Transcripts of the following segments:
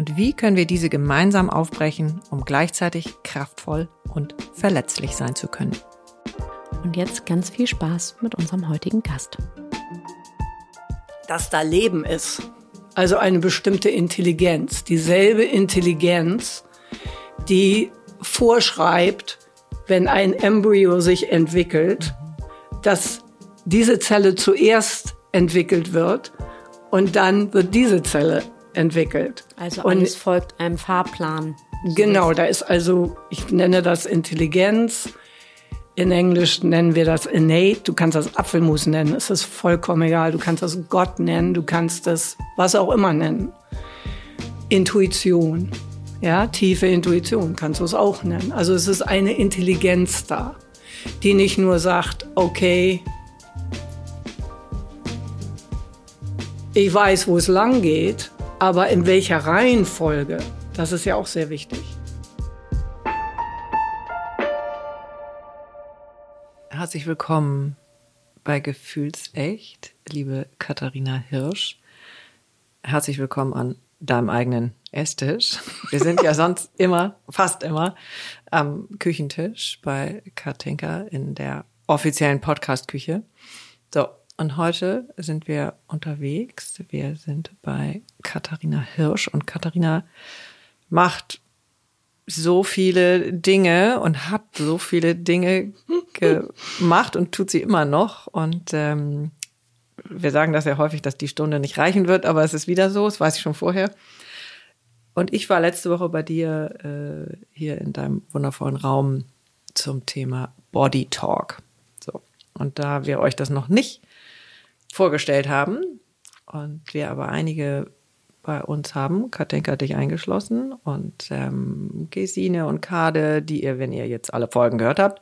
Und wie können wir diese gemeinsam aufbrechen, um gleichzeitig kraftvoll und verletzlich sein zu können? Und jetzt ganz viel Spaß mit unserem heutigen Gast. Dass da Leben ist, also eine bestimmte Intelligenz, dieselbe Intelligenz, die vorschreibt, wenn ein Embryo sich entwickelt, dass diese Zelle zuerst entwickelt wird und dann wird diese Zelle entwickelt. Also alles und, folgt einem Fahrplan. Genau, da ist also, ich nenne das Intelligenz. In Englisch nennen wir das innate. Du kannst das Apfelmus nennen. Es ist vollkommen egal. Du kannst das Gott nennen. Du kannst das was auch immer nennen. Intuition. Ja, tiefe Intuition kannst du es auch nennen. Also es ist eine Intelligenz da, die nicht nur sagt, okay, ich weiß, wo es lang geht, aber in welcher Reihenfolge, das ist ja auch sehr wichtig. Herzlich willkommen bei Gefühlsecht, liebe Katharina Hirsch. Herzlich willkommen an deinem eigenen Esstisch. Wir sind ja sonst immer, fast immer am Küchentisch bei Katinka in der offiziellen Podcast-Küche. So, und heute sind wir unterwegs. Wir sind bei Katharina Hirsch und Katharina macht so viele Dinge und hat so viele Dinge gemacht und tut sie immer noch. Und ähm, wir sagen das ja häufig, dass die Stunde nicht reichen wird, aber es ist wieder so, das weiß ich schon vorher. Und ich war letzte Woche bei dir äh, hier in deinem wundervollen Raum zum Thema Body Talk. So. Und da wir euch das noch nicht vorgestellt haben und wir aber einige bei uns haben, Katinka dich eingeschlossen und ähm, Gesine und Kade, die ihr, wenn ihr jetzt alle Folgen gehört habt,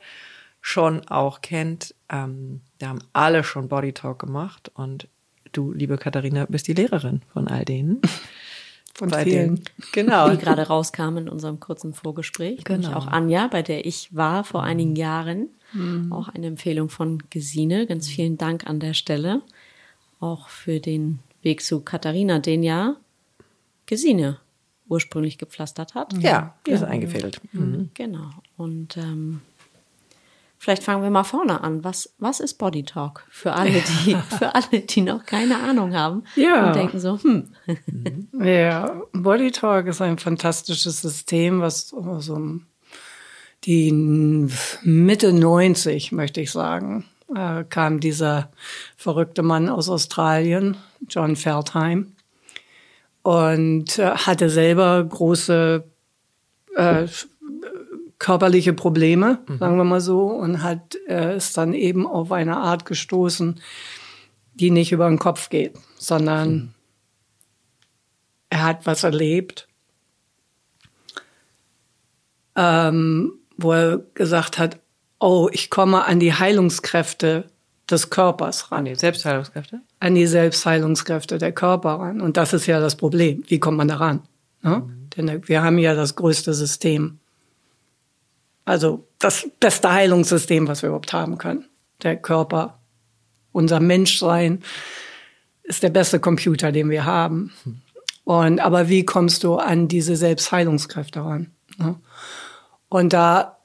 schon auch kennt. Ähm, wir haben alle schon Body Talk gemacht und du, liebe Katharina, bist die Lehrerin von all denen. Von bei vielen. Den, genau. Die gerade rauskamen in unserem kurzen Vorgespräch. Genau. auch Anja, bei der ich war vor einigen Jahren. Mhm. Auch eine Empfehlung von Gesine. Ganz vielen Dank an der Stelle auch für den Weg zu Katharina, den ja Gesine ursprünglich gepflastert hat. Ja, die ist eingefädelt. Mhm. Genau. Und ähm, vielleicht fangen wir mal vorne an. Was, was ist Body Talk für alle, die, für alle, die noch keine Ahnung haben ja. und denken so, hm. Ja, Body Talk ist ein fantastisches System, was so die Mitte 90, möchte ich sagen, äh, kam dieser verrückte Mann aus Australien, John Feldheim, und äh, hatte selber große äh, körperliche Probleme, mhm. sagen wir mal so, und hat äh, ist dann eben auf eine Art gestoßen, die nicht über den Kopf geht, sondern mhm. er hat was erlebt, ähm, wo er gesagt hat, oh, ich komme an die Heilungskräfte des Körpers ran. An die Selbstheilungskräfte? An die Selbstheilungskräfte der Körper ran. Und das ist ja das Problem. Wie kommt man da ran? Ne? Mhm. Denn wir haben ja das größte System Also das beste Heilungssystem, was wir überhaupt haben können. Der Körper, unser Menschsein ist der beste Computer, den wir haben. Und aber wie kommst du an diese Selbstheilungskräfte ran? Ne? Und da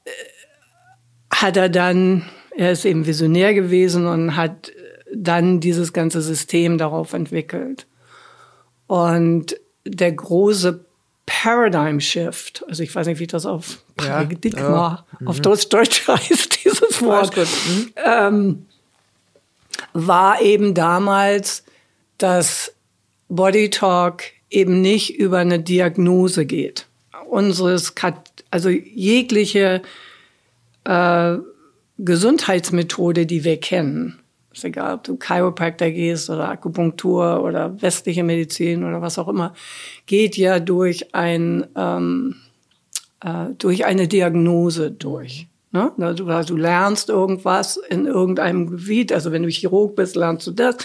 hat er dann, er ist eben visionär gewesen und hat dann dieses ganze System darauf entwickelt. Und der große Paradigm Shift, also ich weiß nicht, wie das auf Paradigma, ja, ja. auf Deutsch, Deutsch heißt dieses Wort, mhm. ähm, war eben damals, dass Body Talk eben nicht über eine Diagnose geht. Unseres, also jegliche äh, Gesundheitsmethode, die wir kennen, ist egal, ob du Chiropraktor gehst oder Akupunktur oder westliche Medizin oder was auch immer, geht ja durch ein ähm, äh, durch eine Diagnose durch. Ne? Du, du lernst irgendwas in irgendeinem Gebiet. Also wenn du Chirurg bist, lernst du das.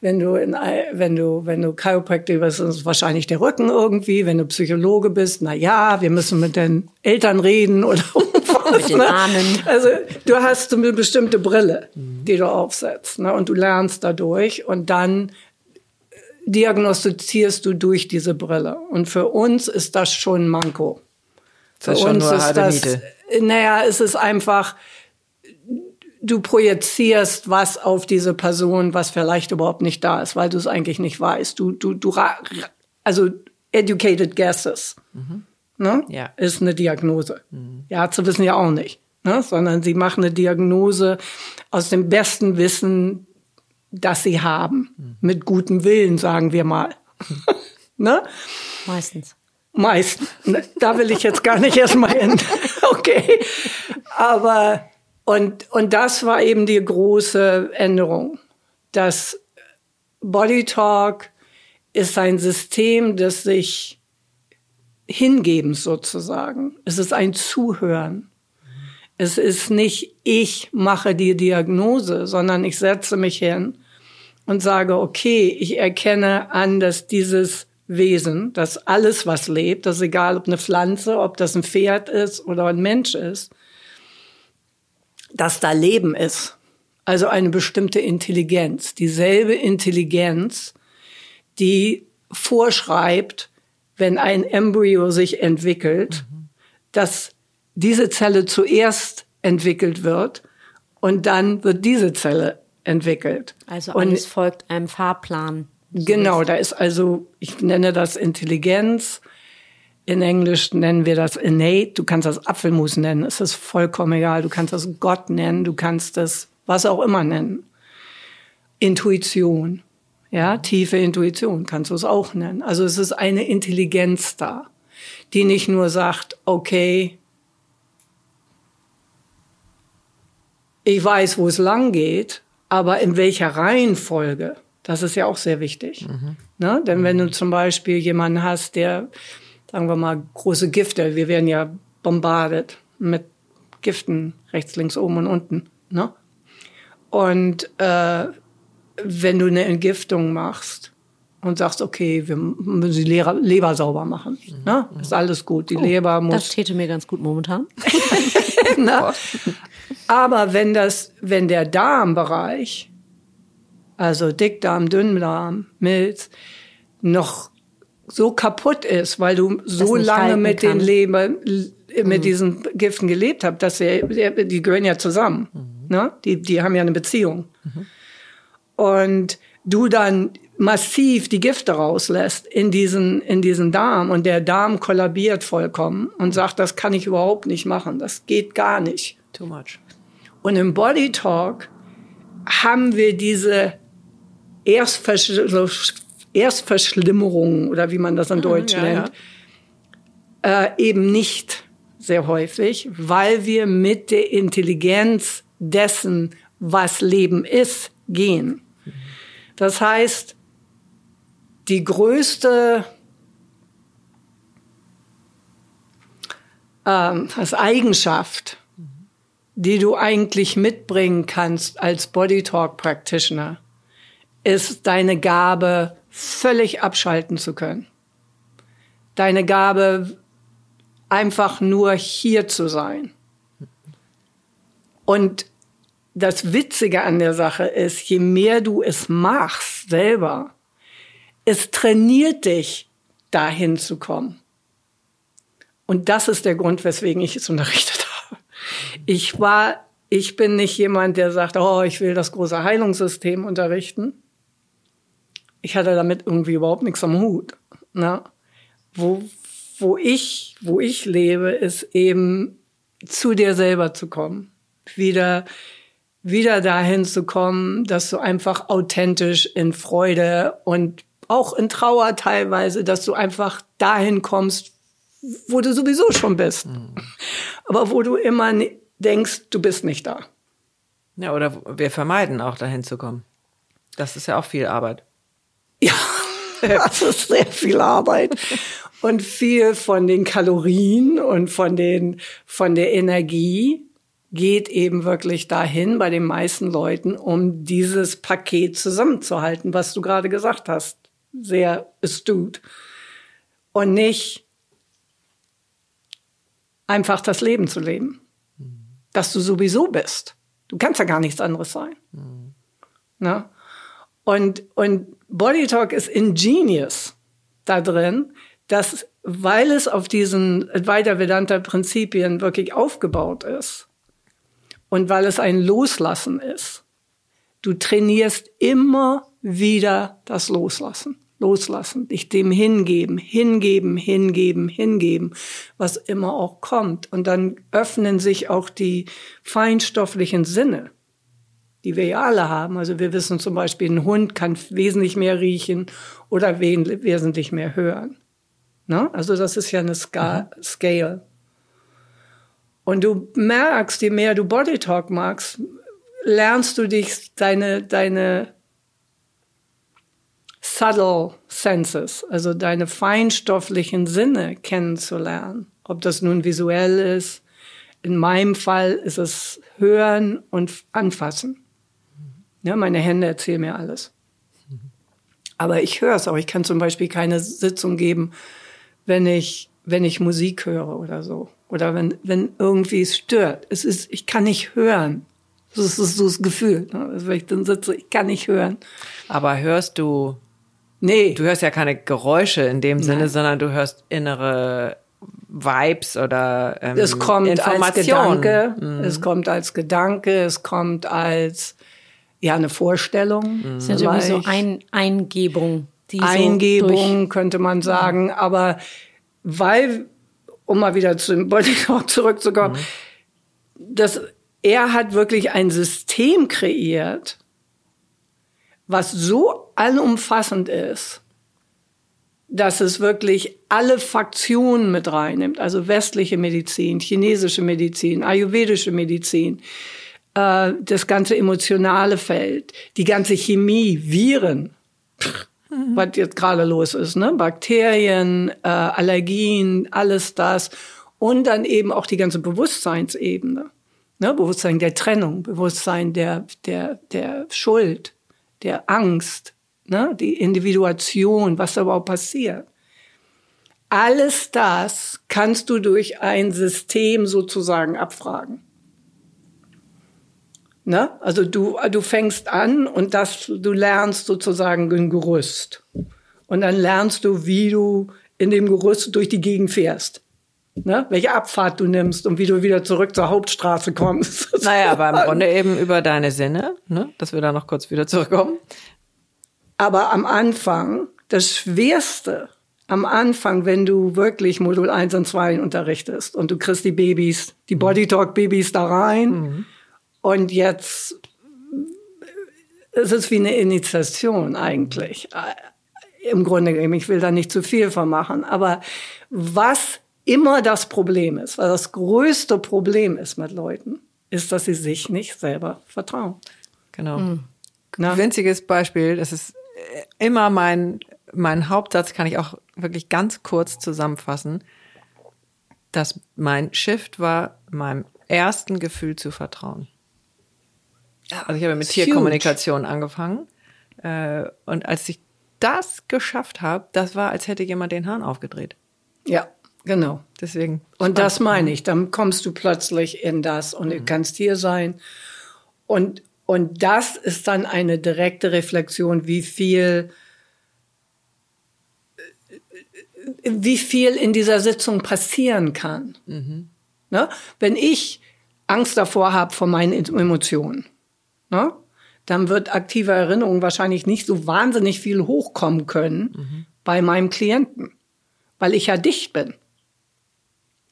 Wenn du in, wenn du, wenn du Chiropraktiker bist, ist es wahrscheinlich der Rücken irgendwie. Wenn du Psychologe bist, na ja, wir müssen mit den Eltern reden oder was, mit den ne? Ahnen. Also du hast eine bestimmte Brille, die du aufsetzt, ne? Und du lernst dadurch und dann diagnostizierst du durch diese Brille. Und für uns ist das schon Manko. Für das ist uns ist das, Miete. naja, es ist einfach, du projizierst was auf diese Person, was vielleicht überhaupt nicht da ist, weil du es eigentlich nicht weißt. Du, du, du, also educated guesses, mhm. ne? ja. ist eine Diagnose. Mhm. Ja, zu wissen ja auch nicht, ne? sondern sie machen eine Diagnose aus dem besten Wissen, das sie haben, mhm. mit gutem Willen, sagen wir mal. ne? Meistens. Meist. Da will ich jetzt gar nicht erstmal hin. Okay. Aber, und, und das war eben die große Änderung. Das Body Talk ist ein System, das sich hingeben sozusagen. Es ist ein Zuhören. Es ist nicht, ich mache die Diagnose, sondern ich setze mich hin und sage, okay, ich erkenne an, dass dieses Wesen, dass alles, was lebt, das ist egal, ob eine Pflanze, ob das ein Pferd ist oder ein Mensch ist, dass da Leben ist. Also eine bestimmte Intelligenz, dieselbe Intelligenz, die vorschreibt, wenn ein Embryo sich entwickelt, mhm. dass diese Zelle zuerst entwickelt wird und dann wird diese Zelle entwickelt. Also alles und, folgt einem Fahrplan. Genau, da ist also, ich nenne das Intelligenz. In Englisch nennen wir das innate. Du kannst das Apfelmus nennen. Es ist vollkommen egal. Du kannst das Gott nennen. Du kannst das was auch immer nennen. Intuition. Ja, tiefe Intuition kannst du es auch nennen. Also es ist eine Intelligenz da, die nicht nur sagt, okay, ich weiß, wo es lang geht, aber in welcher Reihenfolge das ist ja auch sehr wichtig. Mhm. Ne? Denn wenn du zum Beispiel jemanden hast, der, sagen wir mal, große Gifte, wir werden ja bombardet mit Giften rechts, links, oben und unten. Ne? Und äh, wenn du eine Entgiftung machst und sagst, okay, wir müssen die Leber, Leber sauber machen, mhm. ne? ist alles gut. Die oh, Leber muss. Das täte mir ganz gut momentan. ne? Aber wenn das, wenn der Darmbereich also Dickdarm, Dünndarm, Milz, noch so kaputt ist, weil du so lange mit kann. den Leber, mit mhm. diesen Giften gelebt hast, dass sie, die gehören ja zusammen. Mhm. Ne? Die, die haben ja eine Beziehung. Mhm. Und du dann massiv die Gifte rauslässt in diesen, in diesen Darm und der Darm kollabiert vollkommen und sagt, das kann ich überhaupt nicht machen. Das geht gar nicht. Too much. Und im Body Talk haben wir diese Erstversch Erstverschlimmerung oder wie man das in ah, Deutsch ja, nennt, ja. Äh, eben nicht sehr häufig, weil wir mit der Intelligenz dessen, was Leben ist, gehen. Das heißt, die größte ähm, als Eigenschaft, die du eigentlich mitbringen kannst als Body Talk Practitioner, ist deine Gabe, völlig abschalten zu können. Deine Gabe, einfach nur hier zu sein. Und das Witzige an der Sache ist, je mehr du es machst selber, es trainiert dich, dahin zu kommen. Und das ist der Grund, weswegen ich es unterrichtet habe. Ich war, ich bin nicht jemand, der sagt, oh, ich will das große Heilungssystem unterrichten. Ich hatte damit irgendwie überhaupt nichts am Hut. Ne? Wo, wo ich, wo ich lebe, ist eben zu dir selber zu kommen. Wieder, wieder dahin zu kommen, dass du einfach authentisch in Freude und auch in Trauer teilweise, dass du einfach dahin kommst, wo du sowieso schon bist. Mhm. Aber wo du immer denkst, du bist nicht da. Ja, oder wir vermeiden auch dahin zu kommen. Das ist ja auch viel Arbeit. Ja, das ist sehr viel Arbeit. Und viel von den Kalorien und von den, von der Energie geht eben wirklich dahin bei den meisten Leuten, um dieses Paket zusammenzuhalten, was du gerade gesagt hast. Sehr astut. Und nicht einfach das Leben zu leben. Dass du sowieso bist. Du kannst ja gar nichts anderes sein. Mhm. Ne? Und, und Body Talk ist ingenious da drin, dass, weil es auf diesen Advaita Vedanta Prinzipien wirklich aufgebaut ist und weil es ein Loslassen ist, du trainierst immer wieder das Loslassen loslassen, dich dem hingeben, hingeben, hingeben, hingeben, was immer auch kommt. Und dann öffnen sich auch die feinstofflichen Sinne, die wir ja alle haben. Also wir wissen zum Beispiel, ein Hund kann wesentlich mehr riechen oder wesentlich mehr hören. Ne? Also das ist ja eine Ska mhm. Scale. Und du merkst, je mehr du Body Talk magst, lernst du dich deine, deine subtle senses, also deine feinstofflichen Sinne kennenzulernen. Ob das nun visuell ist, in meinem Fall ist es Hören und Anfassen. Ja, meine Hände erzählen mir alles. Aber ich höre es auch. Ich kann zum Beispiel keine Sitzung geben, wenn ich, wenn ich Musik höre oder so. Oder wenn, wenn irgendwie es stört. Es ist, ich kann nicht hören. Das ist so das Gefühl. Ne? Also wenn ich dann sitze, ich kann nicht hören. Aber hörst du Nee. Du hörst ja keine Geräusche in dem Sinne, Nein. sondern du hörst innere Vibes oder ähm, es kommt als Gedanke, mhm. es kommt als Gedanke, es kommt als ja eine Vorstellung. Mhm. Das ist ja so ein Eingebung. Die Eingebung so könnte man sagen, ja. aber weil um mal wieder zu dem zurückzukommen, mhm. dass er hat wirklich ein System kreiert, was so allumfassend ist, dass es wirklich alle Faktionen mit reinnimmt, also westliche Medizin, chinesische Medizin, ayurvedische Medizin, äh, das ganze emotionale Feld, die ganze Chemie, Viren, mhm. was jetzt gerade los ist, ne? Bakterien, äh, Allergien, alles das und dann eben auch die ganze Bewusstseinsebene, ne? Bewusstsein der Trennung, Bewusstsein der der der Schuld, der Angst, ne, die Individuation, was da überhaupt passiert. Alles das kannst du durch ein System sozusagen abfragen. Ne? Also du, du fängst an und das, du lernst sozusagen ein Gerüst. Und dann lernst du, wie du in dem Gerüst durch die Gegend fährst. Ne? Welche Abfahrt du nimmst und wie du wieder zurück zur Hauptstraße kommst. Naja, aber im Grunde eben über deine Sinne, ne? dass wir da noch kurz wieder zurückkommen. Aber am Anfang, das Schwerste am Anfang, wenn du wirklich Modul 1 und 2 unterrichtest und du kriegst die Babys, die mhm. Body Talk Babys da rein mhm. Und jetzt es ist wie eine Initiation eigentlich. Im Grunde genommen, ich will da nicht zu viel von machen, aber was immer das Problem ist, weil das größte Problem ist mit Leuten, ist, dass sie sich nicht selber vertrauen. Genau. Mhm. Winziges Beispiel, das ist immer mein, mein Hauptsatz, kann ich auch wirklich ganz kurz zusammenfassen, dass mein Shift war, meinem ersten Gefühl zu vertrauen. Also ich habe mit Tierkommunikation huge. angefangen äh, und als ich das geschafft habe, das war, als hätte jemand den Hahn aufgedreht. Ja. Genau. Deswegen. Und das meine ich. Dann kommst du plötzlich in das und du kannst hier sein. Und, und das ist dann eine direkte Reflexion, wie viel, wie viel in dieser Sitzung passieren kann. Ne? Wenn ich Angst davor habe vor meinen Emotionen, ne? dann wird aktive Erinnerung wahrscheinlich nicht so wahnsinnig viel hochkommen können bei meinem Klienten, weil ich ja dicht bin.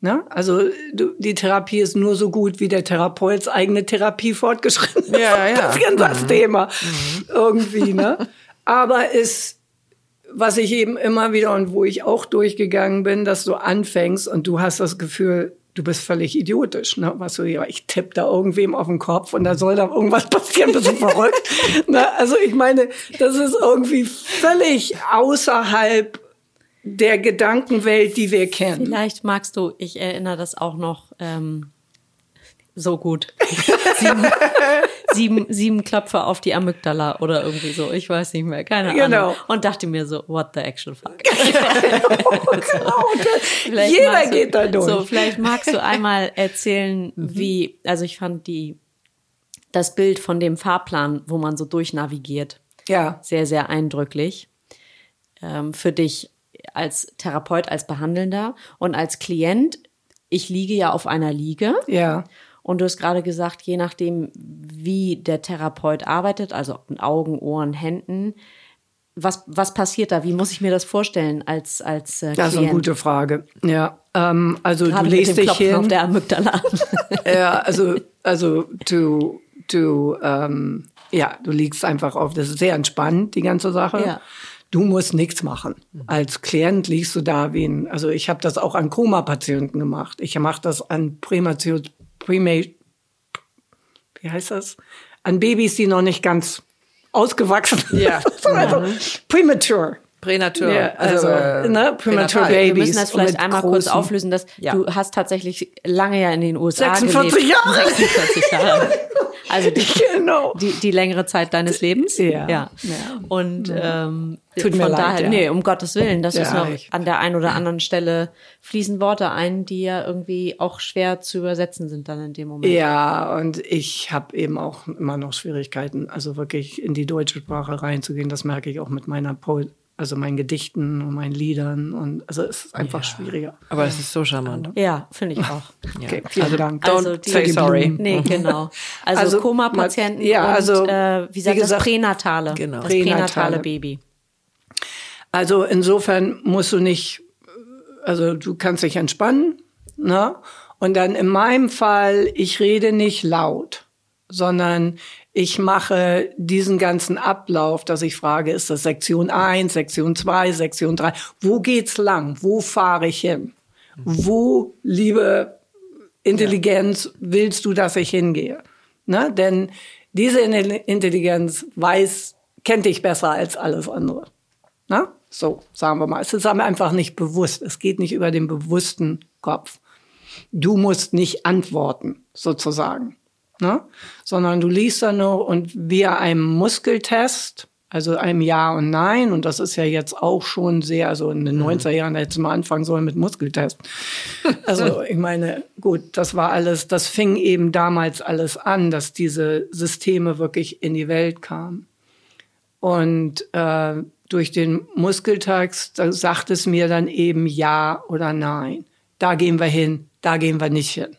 Ne? Also die Therapie ist nur so gut, wie der Therapeuts eigene Therapie fortgeschritten ist. Ja, ja. Das ist ganz das Thema irgendwie. Ne? Aber es, was ich eben immer wieder und wo ich auch durchgegangen bin, dass du anfängst und du hast das Gefühl, du bist völlig idiotisch. Ne? Was du, ja, ich tippe da irgendwem auf den Kopf und da soll da irgendwas passieren, bist du verrückt. Ne? Also ich meine, das ist irgendwie völlig außerhalb der Gedankenwelt, die wir kennen. Vielleicht magst du, ich erinnere das auch noch ähm, so gut. sieben, sieben Klöpfe auf die Amygdala oder irgendwie so. Ich weiß nicht mehr, keine Genau. Ahnung. Und dachte mir so, what the actual fuck. genau. Vielleicht Jeder magst du- geht da durch. So, vielleicht magst du einmal erzählen, wie, also ich fand die, das Bild von dem Fahrplan, wo man so durchnavigiert, Ja, sehr, sehr eindrücklich. Ähm, für dich als Therapeut, als Behandelnder und als Klient. Ich liege ja auf einer Liege. ja. Und du hast gerade gesagt, je nachdem, wie der Therapeut arbeitet, also mit Augen, Ohren, Händen, was, was passiert da? Wie muss ich mir das vorstellen als, als äh, Das ist eine gute Frage. Ja, ähm, also Gerade du dem dich Klopfen auf hin. der Amygdala. Ja, also, also du, du, ähm, ja, du liegst einfach auf. Das ist sehr entspannt, die ganze Sache. Ja. Du musst nichts machen. Als Klient liegst du da wie ein, also ich habe das auch an Koma-Patienten gemacht. Ich mache das an Prämatio, Prima, wie heißt das? An Babys, die noch nicht ganz ausgewachsen sind. Ja. also premature. Pränatur. Ja, also, äh, ne, premature pränatal. baby. Wir müssen das vielleicht einmal kurz großen- auflösen, dass Ja. du hast tatsächlich lange ja in den USA 46 gelebt. Jahre. 46 Jahre. Also die, Genau. die, die längere Zeit deines Lebens. Ja. ja. Ja. Und ähm, Tut mir von leid, daher, ja. nee, um Gottes Willen, das Ja, ist noch an der einen oder anderen Stelle fließen Worte ein, die ja irgendwie auch schwer zu übersetzen sind dann in dem Moment. Ja, und ich habe eben auch immer noch Schwierigkeiten, also wirklich in die deutsche Sprache reinzugehen. Das merke ich auch mit meiner po also meinen Gedichten und meinen Liedern. Und also es ist einfach schwieriger. Aber es ist so charmant. Ja, finde ich auch. Okay, vielen Dank. Don't Also die- say sorry. Nee, genau. Also, Also, Koma-Patienten ja, also, und, äh, wie sagt wie das, gesagt, Pränatale. Genau. Das pränatale Pränatale. Baby. Also insofern musst du nicht, also du kannst dich entspannen, ne? Und dann in meinem Fall, ich rede nicht laut, sondern ich mache diesen ganzen Ablauf, dass ich frage, ist das Sektion 1, Sektion 2, Sektion 3? Wo geht's lang? Wo fahre ich hin? Wo, liebe Intelligenz, willst du, dass ich hingehe? Ne? Denn diese Intelli- Intelligenz weiß, kennt dich besser als alles andere. Na? So, sagen wir mal. Es ist einfach nicht bewusst. Es geht nicht über den bewussten Kopf. Du musst nicht antworten, sozusagen. Ne? Sondern du liest da nur und via einem Muskeltest, also einem Ja und Nein, und das ist ja jetzt auch schon sehr, also in den 90er Jahren da hätte man anfangen sollen mit Muskeltest. Also ich meine, gut, das war alles, das fing eben damals alles an, dass diese Systeme wirklich in die Welt kamen. Und äh, durch den Muskeltext da sagt es mir dann eben ja oder nein. Da gehen wir hin, da gehen wir nicht hin.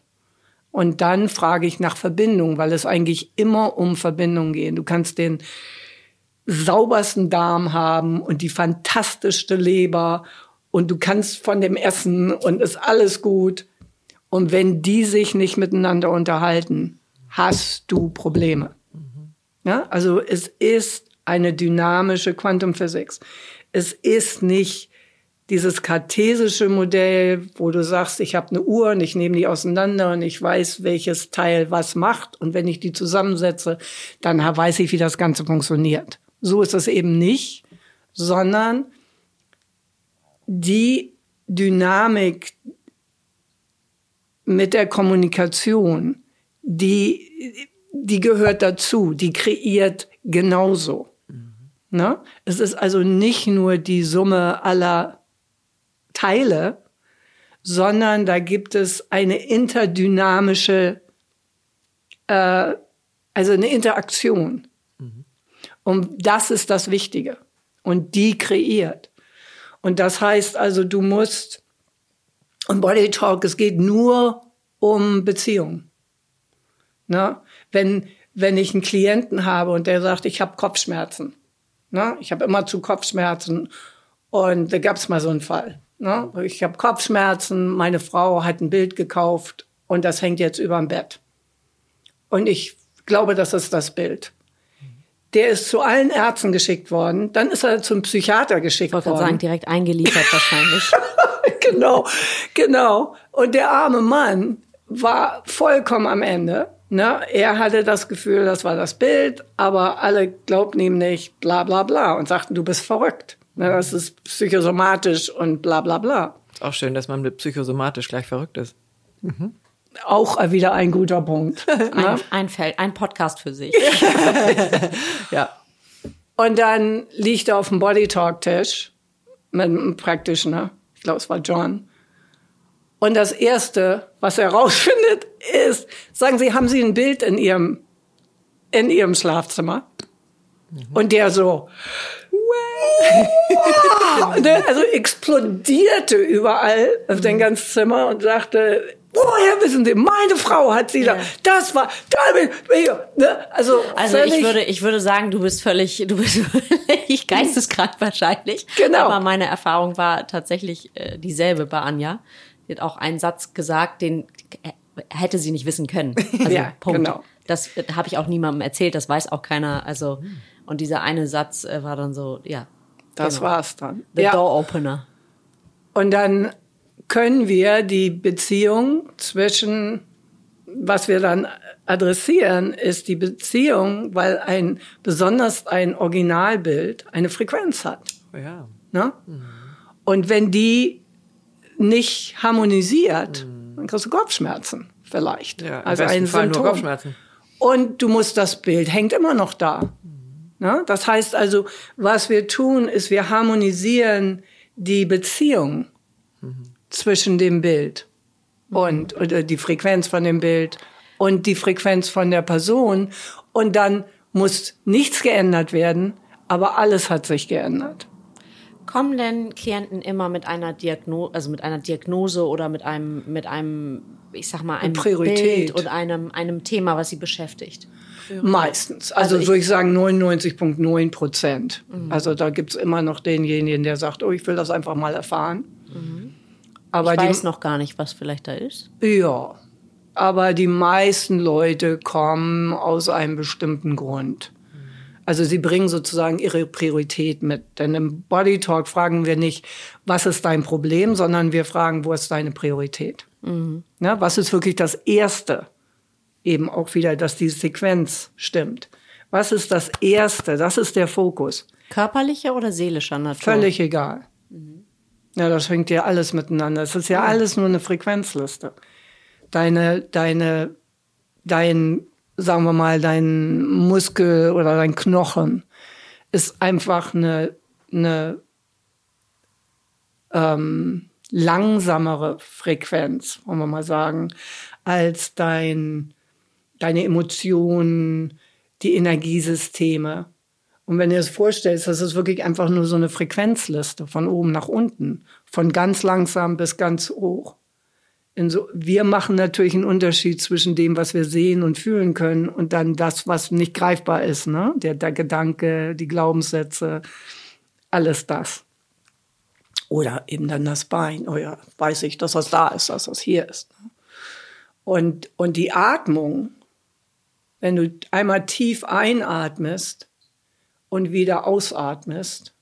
Und dann frage ich nach Verbindung, weil es eigentlich immer um Verbindung geht. Du kannst den saubersten Darm haben und die fantastischste Leber und du kannst von dem essen und ist alles gut. Und wenn die sich nicht miteinander unterhalten, hast du Probleme. Ja, also es ist eine dynamische Quantum Physics. Es ist nicht dieses kartesische Modell, wo du sagst, ich habe eine Uhr und ich nehme die auseinander und ich weiß, welches Teil was macht. Und wenn ich die zusammensetze, dann weiß ich, wie das Ganze funktioniert. So ist es eben nicht, sondern die Dynamik mit der Kommunikation, die, die gehört dazu, die kreiert genauso. Ne? Es ist also nicht nur die Summe aller Teile, sondern da gibt es eine interdynamische, äh, also eine Interaktion. Mhm. Und das ist das Wichtige. Und die kreiert. Und das heißt also, du musst, und Body Talk, es geht nur um Beziehung. Ne? Wenn, wenn ich einen Klienten habe und der sagt, ich habe Kopfschmerzen. Ne? Ich habe immer zu Kopfschmerzen. Und da gab es mal so einen Fall. Ne? Ich habe Kopfschmerzen, meine Frau hat ein Bild gekauft und das hängt jetzt über dem Bett. Und ich glaube, das ist das Bild. Der ist zu allen Ärzten geschickt worden. Dann ist er zum Psychiater geschickt ich worden. Ich sagen, direkt eingeliefert wahrscheinlich. genau, genau. Und der arme Mann war vollkommen am Ende. Ne? Er hatte das Gefühl, das war das Bild, aber alle glaubten ihm nicht, bla bla bla, und sagten, du bist verrückt. Ne? Das ist psychosomatisch und bla bla bla. Ist auch schön, dass man mit psychosomatisch gleich verrückt ist. Mhm. Auch wieder ein guter Punkt. ein, ne? ein Feld, ein Podcast für sich. ja. Und dann liegt er auf dem Body Talk Tisch mit einem Practitioner. Ich glaube, es war John. Und das erste, was er rausfindet, ist, sagen Sie, haben Sie ein Bild in Ihrem, in Ihrem Schlafzimmer? Mhm. Und der so, also explodierte überall auf dein ganzes Zimmer und sagte, Woher wissen Sie? Meine Frau hat sie ja. da. Das war. Ne? Also, also ich würde, ich würde sagen, du bist völlig, du bist völlig geisteskrank wahrscheinlich. Genau. Aber meine Erfahrung war tatsächlich äh, dieselbe bei Anja. Sie hat auch einen Satz gesagt, den hätte sie nicht wissen können. Also, ja, Punkt. genau. Das äh, habe ich auch niemandem erzählt, das weiß auch keiner. Also, und dieser eine Satz äh, war dann so, ja. Das genau. war's dann. The ja. Door Opener. Und dann können wir die Beziehung zwischen, was wir dann adressieren, ist die Beziehung, weil ein, besonders ein Originalbild eine Frequenz hat. Ja. Ne? Mhm. Und wenn die nicht harmonisiert, mhm. dann kriegst du Kopfschmerzen vielleicht. Ja, also ein Fall Symptom. Nur Kopfschmerzen. Und du musst das Bild hängt immer noch da. Ne? Das heißt also, was wir tun, ist, wir harmonisieren die Beziehung mhm. zwischen dem Bild und oder die Frequenz von dem Bild und die Frequenz von der Person. Und dann muss nichts geändert werden, aber alles hat sich geändert. Kommen denn Klienten immer mit einer Diagnose, also mit einer Diagnose oder mit einem, mit einem, ich sag mal, einem Priorität. Bild und einem, einem Thema, was sie beschäftigt? Meistens. Also, also würde ich sagen 99,9 Prozent. Mhm. Also da gibt's immer noch denjenigen, der sagt, oh, ich will das einfach mal erfahren. Mhm. Aber ich weiß die, noch gar nicht, was vielleicht da ist. Ja. Aber die meisten Leute kommen aus einem bestimmten Grund. Also sie bringen sozusagen ihre Priorität mit. Denn im Body Talk fragen wir nicht, was ist dein Problem, sondern wir fragen, wo ist deine Priorität? Mhm. Ja, was ist wirklich das Erste? Eben auch wieder, dass die Sequenz stimmt. Was ist das Erste? Das ist der Fokus. Körperlicher oder seelischer Natur? Völlig egal. Mhm. Ja, das hängt ja alles miteinander. Es ist ja alles nur eine Frequenzliste. Deine, deine, dein sagen wir mal, dein Muskel oder dein Knochen ist einfach eine, eine ähm, langsamere Frequenz, wollen wir mal sagen, als dein, deine Emotionen, die Energiesysteme. Und wenn du es vorstellst, das ist wirklich einfach nur so eine Frequenzliste von oben nach unten, von ganz langsam bis ganz hoch. So, wir machen natürlich einen Unterschied zwischen dem, was wir sehen und fühlen können und dann das, was nicht greifbar ist, ne? Der, der Gedanke, die Glaubenssätze, alles das. Oder eben dann das Bein. Oh ja, weiß ich, dass das da ist, dass das hier ist. Ne? Und, und die Atmung, wenn du einmal tief einatmest und wieder ausatmest,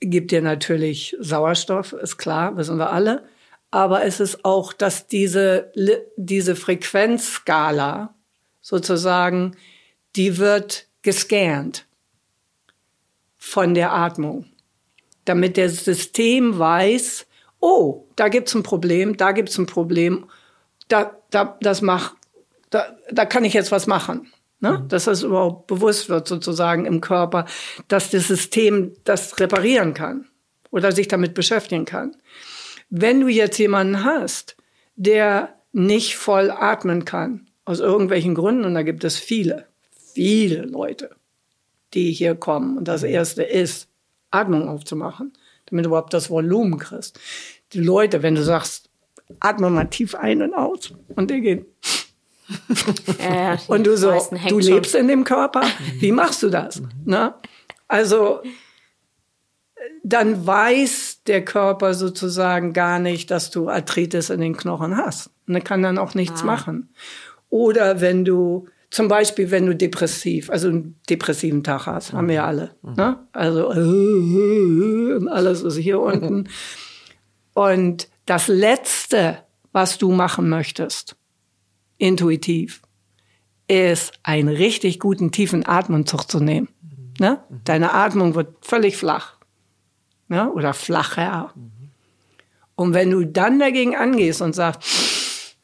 gibt dir natürlich Sauerstoff, ist klar, wissen wir alle. Aber es ist auch, dass diese, diese Frequenzskala sozusagen, die wird gescannt von der Atmung, damit der System weiß, oh, da gibt's ein Problem, da gibt's ein Problem, da, da, das mach, da, da kann ich jetzt was machen. Ne? Mhm. Dass das überhaupt bewusst wird sozusagen im Körper, dass das System das reparieren kann. oder sich damit beschäftigen kann. Wenn du jetzt jemanden hast, der nicht voll atmen kann, aus irgendwelchen Gründen, und da gibt es viele, viele Leute, die hier kommen. Und das erste ist, Atmung aufzumachen, damit du überhaupt das Volumen kriegst. Die Leute, wenn du sagst, atme mal tief ein und aus, und die gehen. Ja, und du so, du schon. lebst in dem Körper, wie machst du das? Ne? Also, dann weiß der Körper sozusagen gar nicht, dass du Arthritis in den Knochen hast. Und er kann dann auch nichts Ah. machen. Oder wenn du, zum Beispiel, wenn du depressiv, also einen depressiven Tag hast, haben wir ja alle. Ne? Also, äh, und alles ist hier unten. Und das Letzte, was du machen möchtest, intuitiv, ist einen richtig guten tiefen Atemzug zu nehmen. Ne? Deine Atmung wird völlig flach. Ne? Oder flacher. Und wenn du dann dagegen angehst und sagst,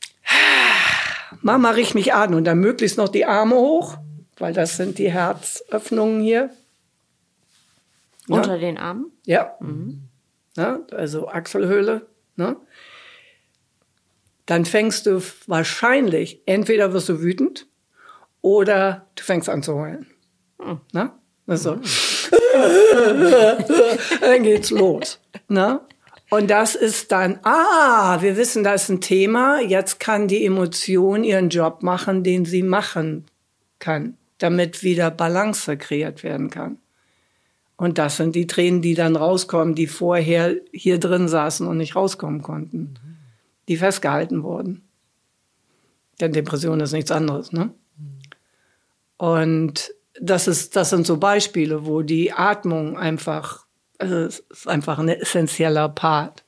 Mama, riech mich an und dann möglichst noch die Arme hoch, weil das sind die Herzöffnungen hier. Ja. Unter den Armen? Ja. Ne? Also Achselhöhle. Ne? Dann fängst du wahrscheinlich, entweder wirst du wütend oder du fängst an zu heulen. Ne? Also, dann geht's los. Ne? Und das ist dann, ah, wir wissen, da ist ein Thema, jetzt kann die Emotion ihren Job machen, den sie machen kann, damit wieder Balance kreiert werden kann. Und das sind die Tränen, die dann rauskommen, die vorher hier drin saßen und nicht rauskommen konnten, die festgehalten wurden. Denn Depression ist nichts anderes, ne? Und das ist, das sind so Beispiele, wo die Atmung einfach, also es ist einfach ein essentieller Part.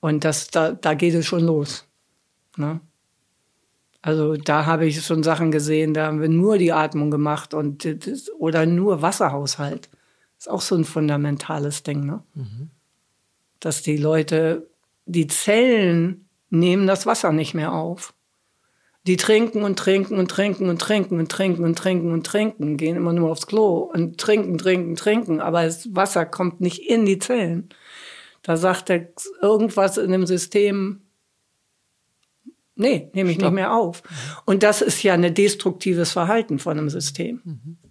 Und das, da, da geht es schon los. Ne? Also da habe ich schon Sachen gesehen, da haben wir nur die Atmung gemacht und oder nur Wasserhaushalt. Ist auch so ein fundamentales Ding, ne? Dass die Leute, die Zellen nehmen das Wasser nicht mehr auf. Die trinken und trinken und trinken und trinken und trinken und trinken und trinken, gehen immer nur aufs Klo und trinken, trinken, trinken, aber das Wasser kommt nicht in die Zellen. Da sagt er irgendwas in dem System, nee, nehme ich nicht mehr auf. Und das ist ja ein destruktives Verhalten von einem System.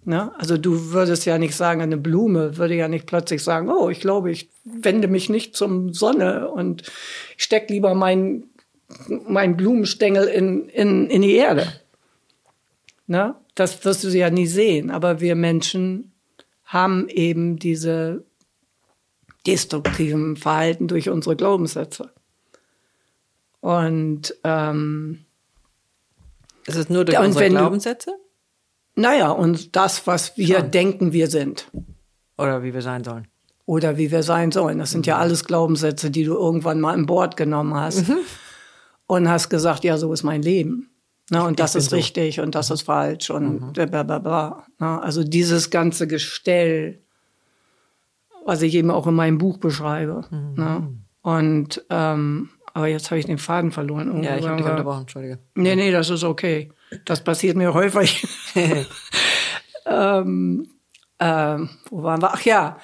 Ne? Also du würdest ja nicht sagen, eine Blume würde ja nicht plötzlich sagen, oh, ich glaube, ich wende mich nicht zum Sonne und ich steck lieber mein, mein Blumenstängel in, in, in die Erde. Ne? Das wirst du ja nie sehen. Aber wir Menschen haben eben diese destruktiven Verhalten durch unsere Glaubenssätze. Und ähm, Ist es nur durch und unsere wenn du- Glaubenssätze? naja, und das, was wir Schon. denken, wir sind. Oder wie wir sein sollen? Oder wie wir sein sollen. Das sind ja alles Glaubenssätze, die du irgendwann mal an Bord genommen hast. Und hast gesagt, ja, so ist mein Leben. Na, und das bin ist so. richtig und das ist falsch und bla bla bla bla. Na, also dieses ganze Gestell, was ich eben auch in meinem Buch beschreibe. Na? Und ähm, aber jetzt habe ich den Faden verloren. Ja, ich habe dich unterbrochen, entschuldige. Nee, nee, das ist okay. Das passiert mir häufig. ähm, ähm, wo waren wir? Ach ja,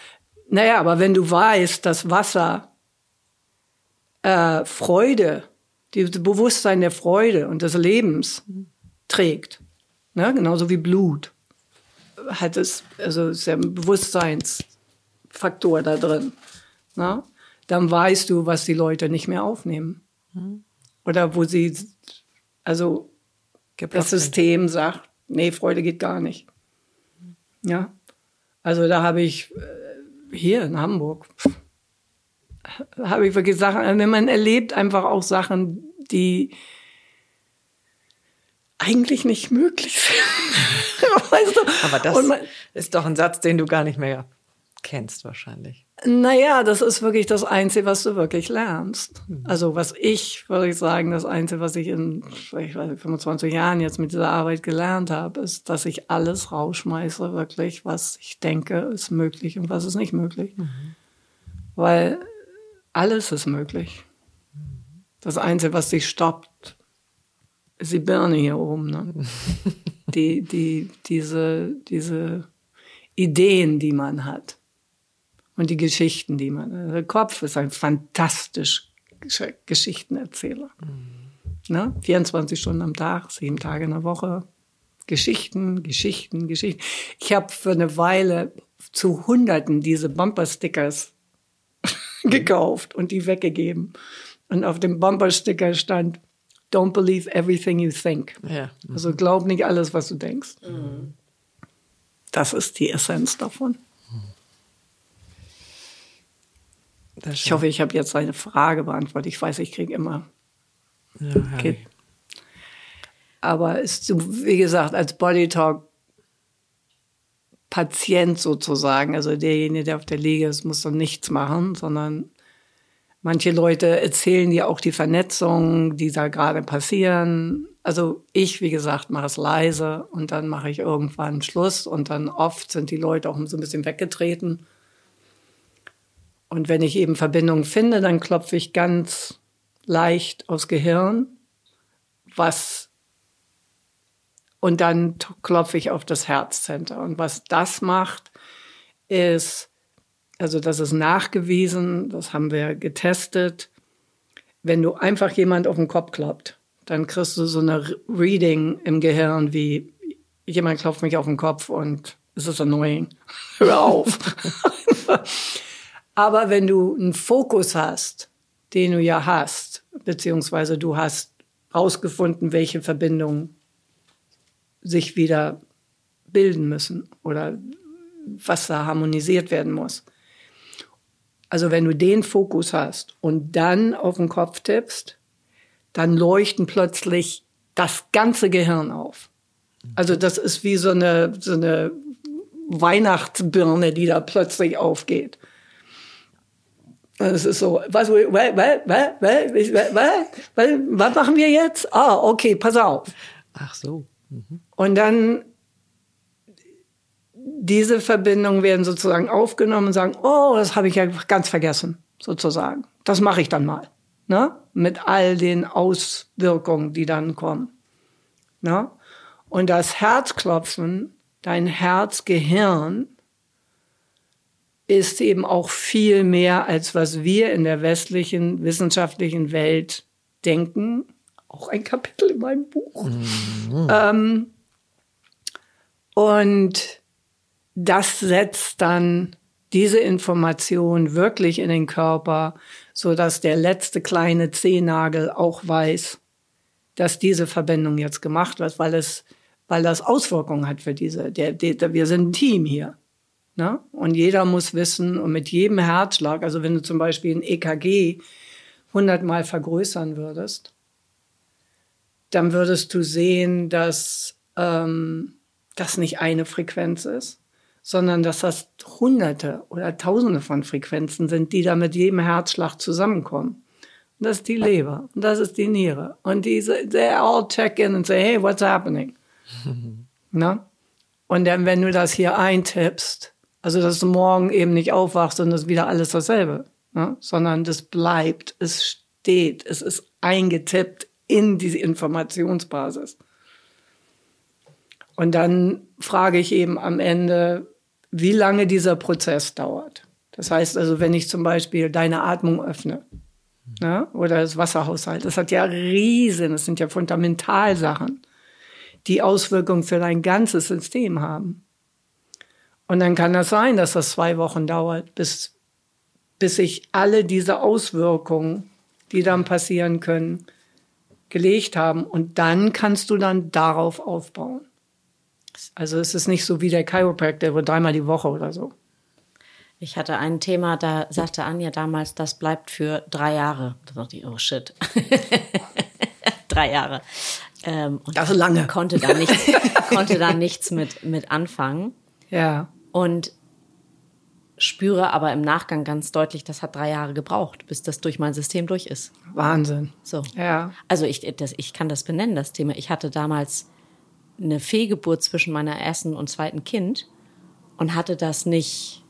naja, aber wenn du weißt, dass Wasser äh, Freude, das Bewusstsein der Freude und des Lebens trägt, ne? genauso wie Blut, hat es, also ist ja ein Bewusstseinsfaktor da drin, ne? Dann weißt du, was die Leute nicht mehr aufnehmen. Oder wo sie, also Geblockt das sind. System sagt, nee, Freude geht gar nicht. Ja. Also da habe ich äh, hier in Hamburg habe ich wirklich Sachen, also wenn man erlebt einfach auch Sachen, die eigentlich nicht möglich sind. weißt du? Aber das man, ist doch ein Satz, den du gar nicht mehr kennst wahrscheinlich. Naja, das ist wirklich das Einzige, was du wirklich lernst. Also was ich, würde ich sagen, das Einzige, was ich in ich weiß, nicht, 25 Jahren jetzt mit dieser Arbeit gelernt habe, ist, dass ich alles rausschmeiße, wirklich, was ich denke, ist möglich und was ist nicht möglich. Weil alles ist möglich. Das Einzige, was dich stoppt, ist die Birne hier oben. Ne? die, die, diese, diese Ideen, die man hat. Und die Geschichten, die man, der Kopf ist ein fantastisch Geschichtenerzähler. Mhm. Ne? 24 Stunden am Tag, sieben Tage in der Woche. Geschichten, Geschichten, Geschichten. Ich habe für eine Weile zu Hunderten diese Bumper-Stickers gekauft und die weggegeben. Und auf dem Bumper-Sticker stand, Don't believe everything you think. Ja. Mhm. Also glaub nicht alles, was du denkst. Mhm. Das ist die Essenz davon. Ich hoffe, ich habe jetzt eine Frage beantwortet. Ich weiß, ich kriege immer. Ja, okay. Aber ist, wie gesagt, als Body Talk Patient sozusagen, also derjenige, der auf der Liege ist, muss dann nichts machen, sondern manche Leute erzählen dir auch die Vernetzungen, die da gerade passieren. Also ich, wie gesagt, mache es leise und dann mache ich irgendwann Schluss und dann oft sind die Leute auch so ein bisschen weggetreten und wenn ich eben Verbindungen finde, dann klopfe ich ganz leicht aufs Gehirn, was und dann klopfe ich auf das Herzcenter. Und was das macht, ist, also das ist nachgewiesen, das haben wir getestet. Wenn du einfach jemand auf den Kopf kloppt, dann kriegst du so eine Reading im Gehirn wie jemand klopft mich auf den Kopf und es ist annoying. Hör auf. Aber wenn du einen Fokus hast, den du ja hast, beziehungsweise du hast herausgefunden, welche Verbindungen sich wieder bilden müssen oder was da harmonisiert werden muss. Also wenn du den Fokus hast und dann auf den Kopf tippst, dann leuchten plötzlich das ganze Gehirn auf. Also das ist wie so eine, so eine Weihnachtsbirne, die da plötzlich aufgeht. Es ist so, was, was, was, was, was, was machen wir jetzt? Ah, okay, pass auf. Ach so. Mhm. Und dann diese Verbindungen werden sozusagen aufgenommen und sagen, oh, das habe ich ja ganz vergessen, sozusagen. Das mache ich dann mal. Ne? Mit all den Auswirkungen, die dann kommen. Ne? Und das Herzklopfen, dein Herzgehirn, ist eben auch viel mehr, als was wir in der westlichen wissenschaftlichen Welt denken. Auch ein Kapitel in meinem Buch. Mhm. Ähm, und das setzt dann diese Information wirklich in den Körper, so dass der letzte kleine Zehennagel auch weiß, dass diese Verbindung jetzt gemacht wird, weil es, weil das Auswirkungen hat für diese, der, der, wir sind ein Team hier. Ne? Und jeder muss wissen, und mit jedem Herzschlag, also wenn du zum Beispiel ein EKG hundertmal vergrößern würdest, dann würdest du sehen, dass ähm, das nicht eine Frequenz ist, sondern dass das Hunderte oder Tausende von Frequenzen sind, die da mit jedem Herzschlag zusammenkommen. Und das ist die Leber und das ist die Niere. Und diese, they all check in and say, hey, what's happening? ne? Und dann, wenn du das hier eintippst, also, dass du morgen eben nicht aufwachst und es wieder alles dasselbe, ne? sondern das bleibt, es steht, es ist eingetippt in diese Informationsbasis. Und dann frage ich eben am Ende, wie lange dieser Prozess dauert. Das heißt also, wenn ich zum Beispiel deine Atmung öffne ne, oder das Wasserhaushalt, das hat ja riesen, das sind ja Fundamentalsachen, die Auswirkungen für dein ganzes System haben. Und dann kann das sein, dass das zwei Wochen dauert, bis, bis sich alle diese Auswirkungen, die dann passieren können, gelegt haben. Und dann kannst du dann darauf aufbauen. Also es ist nicht so wie der Chiropractor, wo dreimal die Woche oder so. Ich hatte ein Thema, da sagte Anja damals, das bleibt für drei Jahre. Da dachte ich, oh shit. drei Jahre. Ähm, und das ist lange. Konnte da nichts, konnte da nichts mit, mit anfangen. Ja und spüre aber im Nachgang ganz deutlich, das hat drei Jahre gebraucht, bis das durch mein System durch ist. Wahnsinn. So. Ja. Also ich, das, ich kann das benennen, das Thema. Ich hatte damals eine Fehlgeburt zwischen meiner ersten und zweiten Kind und hatte das nicht,